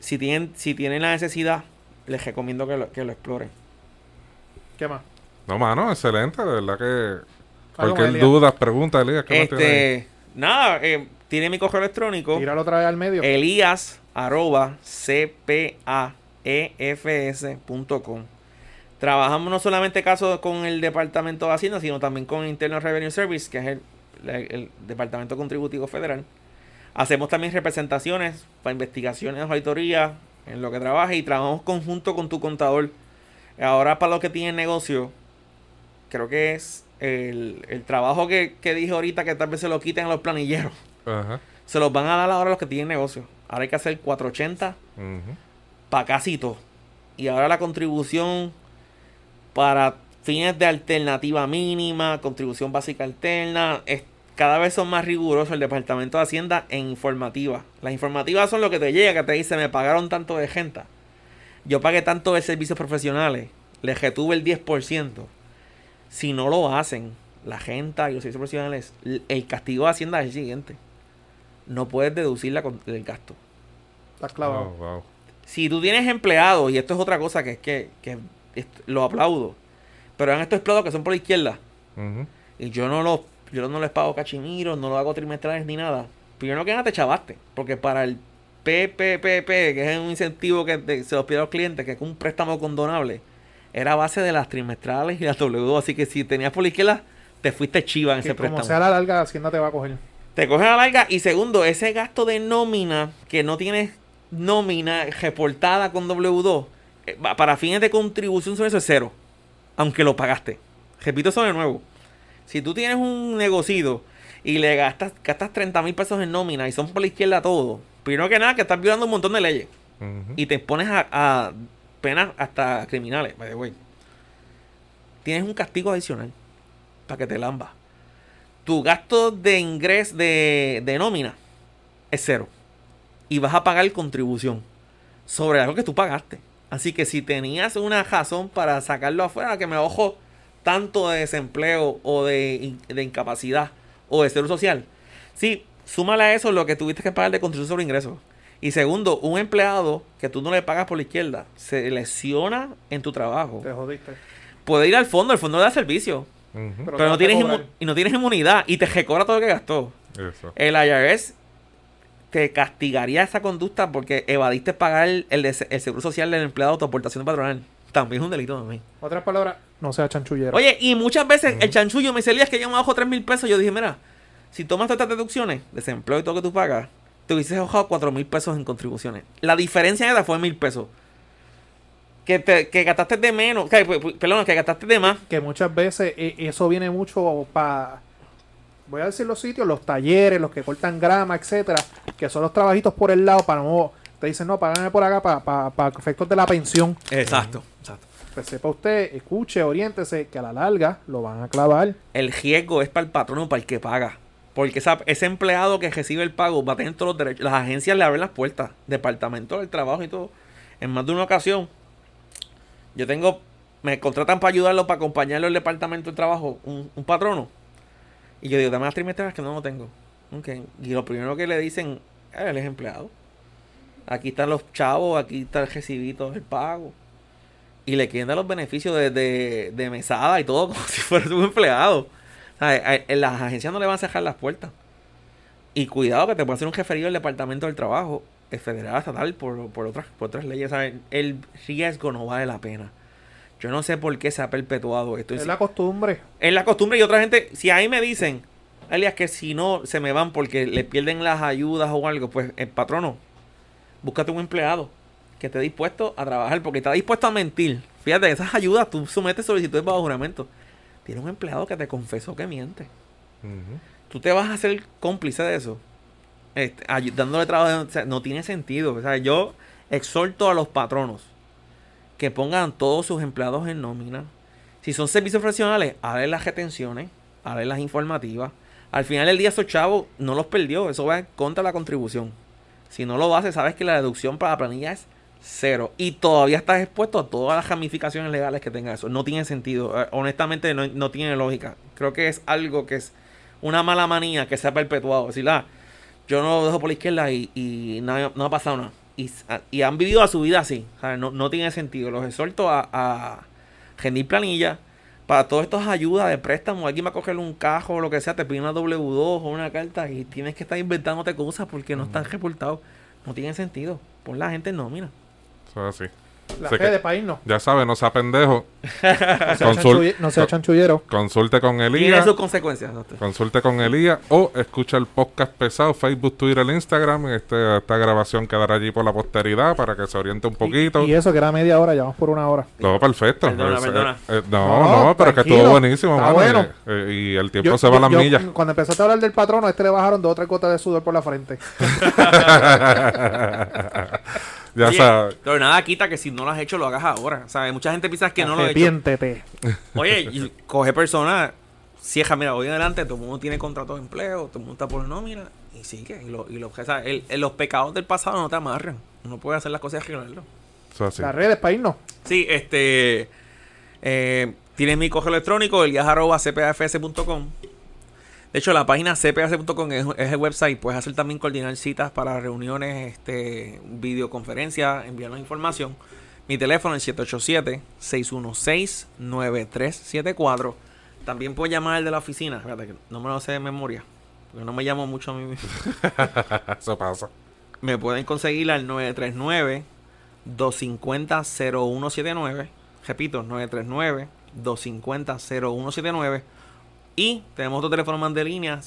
C: si tienen, si tienen la necesidad, les recomiendo que lo, que lo exploren.
A: ¿Qué más?
B: No, mano, excelente, de verdad que. Cualquier duda, pregunta, Elías. ¿qué más tienes ahí?
C: Este, nada, eh, tiene mi correo electrónico.
A: Tíralo otra vez al medio.
C: Elías arroba cpaefs.com. Trabajamos no solamente casos con el Departamento de Hacienda, sino también con Internal Revenue Service, que es el, el- el Departamento Contributivo Federal. Hacemos también representaciones para investigaciones, auditorías, en lo que trabaja y trabajamos conjunto con tu contador. Ahora para los que tienen negocio, creo que es el, el trabajo que, que dije ahorita que tal vez se lo quiten a los planilleros.
B: Ajá.
C: Se los van a dar ahora a los que tienen negocio. Ahora hay que hacer 480
B: Ujú.
C: para casi todo. Y ahora la contribución para fines de alternativa mínima, contribución básica alterna, es, cada vez son más rigurosos el Departamento de Hacienda en informativa. Las informativas son lo que te llega, que te dice, me pagaron tanto de gente. Yo pagué tanto de servicios profesionales, les retuve el 10%. Si no lo hacen, la gente y los servicios profesionales, el castigo de Hacienda es el siguiente. No puedes deducir la con- el gasto.
A: Estás clavado.
B: Oh, wow.
C: Si tú tienes empleados, y esto es otra cosa que es que, que lo aplaudo, pero han estos empleados que son por la izquierda, y yo no los, yo no les pago cachimiros, no lo hago trimestrales ni nada. Primero que nada te chavaste, porque para el PPPP, que es un incentivo que te- se los pide a los clientes, que es un préstamo condonable, era a base de las trimestrales y las W2, así que si tenías por la izquierda, te fuiste chiva en
A: Que
C: ese
A: como
C: préstamo.
A: sea la larga, Hacienda te va a coger.
C: Te cogen a la larga. Y segundo, ese gasto de nómina que no tienes nómina reportada con W2, eh, para fines de contribución sobre eso es cero. Aunque lo pagaste. Repito eso de nuevo. Si tú tienes un negocio y le gastas, gastas 30 mil pesos en nómina y son por la izquierda todo, primero que nada que estás violando un montón de leyes. Y te pones a, a penas hasta criminales, by the way. Tienes un castigo adicional para que te lamba. Tu gasto de ingreso de, de nómina es cero. Y vas a pagar contribución sobre algo que tú pagaste. Así que si tenías una razón para sacarlo afuera, que me ojo tanto de desempleo o de, de incapacidad o de seguro social, sí, súmale a eso lo que tuviste que pagar de contribución sobre ingresos. Y segundo, un empleado que tú no le pagas por la izquierda se lesiona en tu trabajo.
A: Te jodiste.
C: Puede ir al fondo, el fondo da servicio.
A: Pero
C: no tienes y no tienes inmunidad y te recobra todo lo que gastó.
B: Eso.
C: El IRS te castigaría esa conducta porque evadiste pagar el, el de- el seguro social del empleado, tu aportación patronal. También es un delito también.
A: Otras palabras, no sea chanchullero.
C: Oye, y muchas veces el chanchullo me dice, que yo me bajo 3 mil pesos. Yo dije, mira, si tomas todas estas deducciones, desempleo y todo lo que tú pagas, te hubieses bajado 4 mil pesos en contribuciones. La diferencia en fue mil pesos. Que, te, que gastaste de menos, que, perdón, que gastaste de más.
A: que muchas veces eh, eso viene mucho para voy a decir los sitios, los talleres, los que cortan grama, etcétera, que son los trabajitos por el lado para no te dicen, "No, págame por acá para para efectos de la pensión."
C: Exacto.
A: Pues sepa usted, escuche, oriéntese que a la larga lo van a clavar.
C: El riesgo es para el patrono, para el que paga. Porque ese empleado que recibe el pago va a tener todos los derechos. Las agencias le abren las puertas. Departamento del trabajo y todo. En más de una ocasión, yo tengo, me contratan para ayudarlo, para acompañarlo al departamento del trabajo, un, patrono. Y yo digo, dame las que no lo tengo. Ok. Y lo primero que le dicen, "Eh, él es empleado. Aquí están los chavos, aquí está el recibito del pago. Y le quieren dar los beneficios de, de, de mesada y todo como si fuera un empleado. O sea, a- en las agencias no le van a cerrar las puertas. Y cuidado que te puede hacer un referido del Departamento del Trabajo, es federal, estatal, por, por, otras, por otras leyes. ¿sabes? El riesgo no vale la pena. Yo no sé por qué se ha perpetuado esto.
A: Es la costumbre.
C: es la costumbre y otra gente, si ahí me dicen, alias que si no se me van porque le pierden las ayudas o algo, pues el patrono, búscate un empleado que esté dispuesto a trabajar porque está dispuesto a mentir. Fíjate, esas ayudas, tú sometes solicitudes bajo juramento. Tiene un empleado que te confesó que miente. Tú te vas a hacer cómplice de eso. Este, dándole trabajo. o sea, no tiene sentido. O sea, yo exhorto a los patronos que pongan todos sus empleados en nómina. Si son servicios profesionales, hagan las retenciones, hagan las informativas. Al final del día, esos chavos no los perdió. Eso va contra la contribución. Si no lo haces, sabes que la deducción para la planilla es cero. Y todavía estás expuesto a todas las ramificaciones legales que tenga eso. No tiene sentido. Eh, honestamente, no, no tiene lógica. Creo que es algo que es una mala manía que se ha perpetuado. Decir, ah, yo no lo dejo por la izquierda y, y nada- no ha pasado nada. Y, s- a- y han vivido a su vida así. O sea, no, no tiene sentido. Los exhorto a, a rendir planilla. Para todas estas ayudas de préstamo, alguien va a coger un cajo o lo que sea, te pide una W2 o una carta y tienes que estar inventándote cosas porque no están reportados. No tiene sentido. Pon la gente en nómina.
B: Eso es así.
A: La fe de país no.
B: Ya sabe, no sea pendejo.
A: No sea, chanchullero.
B: Consulte con
C: Tiene
B: Elías.
C: sus consecuencias. doctor.
B: Consulte con Elías o escucha el podcast pesado, Facebook, Twitter, Instagram. Este, esta grabación quedará allí por la posteridad para que se oriente un poquito.
A: Y, y eso que era media hora, ya vamos por una hora.
B: Todo perfecto.
C: Perdona,
B: Eh,
C: perdona.
B: eh, no, no,
A: No,
B: pero es que estuvo buenísimo,
A: Está
B: mano,
A: bueno.
B: eh, eh, y el tiempo
A: Yo-
B: se va a las
A: yo,
B: millas.
A: Cuando empezaste a hablar del patrono, a este le bajaron dos o tres gotas de sudor por la frente.
B: ya
C: Oye,
B: sabes.
C: Pero nada quita que si no lo has hecho, lo hagas ahora. O sea, mucha gente piensa que no lo he hecho.
A: Arrepiéntete.
C: Oye, coge personas, cieja, mira, hoy en adelante todo el mundo tiene contrato de empleo, todo el mundo está por nómina y sigue. Y, lo, y lo- o sea, el- el- los pecados del pasado no te amarran. Uno puede hacer las cosas y arreglarlo.
B: Así.
A: Las redes, país no.
C: Sí, este. Eh, tienes mi correo electrónico, elias.cpafs.com. De hecho, la página cpafs.com es, es el website. Puedes hacer también coordinar citas para reuniones, este, videoconferencias, enviarnos información. Mi teléfono es 787-616-9374. También puedes llamar al de la oficina. Fíjate que no me lo sé de memoria. Porque no me llamo mucho a mí mismo.
B: Eso pasa.
C: Me pueden conseguir al 939-250-0179. Repito, 939-250-0179. Y tenemos otro teléfono más de línea,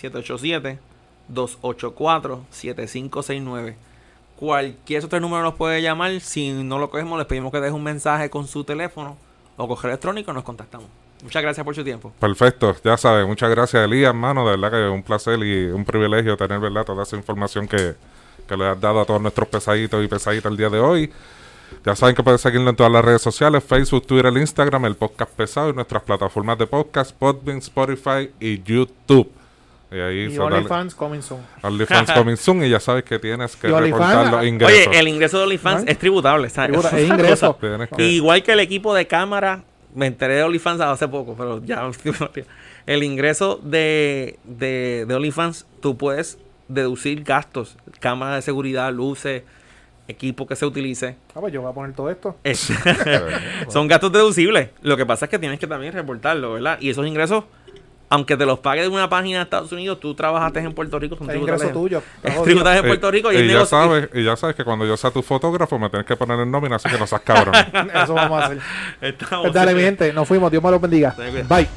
C: 787-284-7569. Cualquier tres números nos puede llamar. Si no lo cogemos, les pedimos que deje un mensaje con su teléfono o correo electrónico y nos contactamos. Muchas gracias por su tiempo.
B: Perfecto, ya sabes. Muchas gracias, Elías, hermano. De verdad que es un placer y un privilegio tener verdad toda esa información que, que le has dado a todos nuestros pesaditos y pesaditas el día de hoy. Ya saben que pueden seguirlo en todas las redes sociales, Facebook, Twitter, Instagram, el podcast pesado y nuestras plataformas de podcast, Podbean, Spotify y YouTube. Y ahí
A: Y OnlyFans coming soon.
B: OnlyFans coming soon y ya sabes que tienes que reportar los
A: ah,
B: ingresos.
C: Oye, el ingreso de OnlyFans
A: ¿No?
C: es tributable. ¿sabes?
A: Tributa- es ingreso.
B: que-
C: Igual que el equipo de cámara, me enteré de OnlyFans hace poco, pero ya. El ingreso de, de, de OnlyFans, tú puedes deducir gastos, cámaras de seguridad, luces, equipo que se utilice.
A: Ah, pues yo voy a poner todo esto.
C: Es- son gastos deducibles. Lo que pasa es que tienes que también reportarlo, ¿verdad? Y esos ingresos, aunque te los pague de una página de Estados Unidos, tú trabajaste en Puerto Rico, son
A: Es ingreso tuyo.
C: Es tributables en Puerto Rico y, el
B: Eh, ya sabes, y ya sabes que cuando yo sea tu fotógrafo me tienes que poner en nómina, así que no seas cabrón.
A: Eso vamos a hacer.
C: Estamos
A: Pues dale, mi gente. Nos fuimos. Dios me los bendiga.
C: Bye.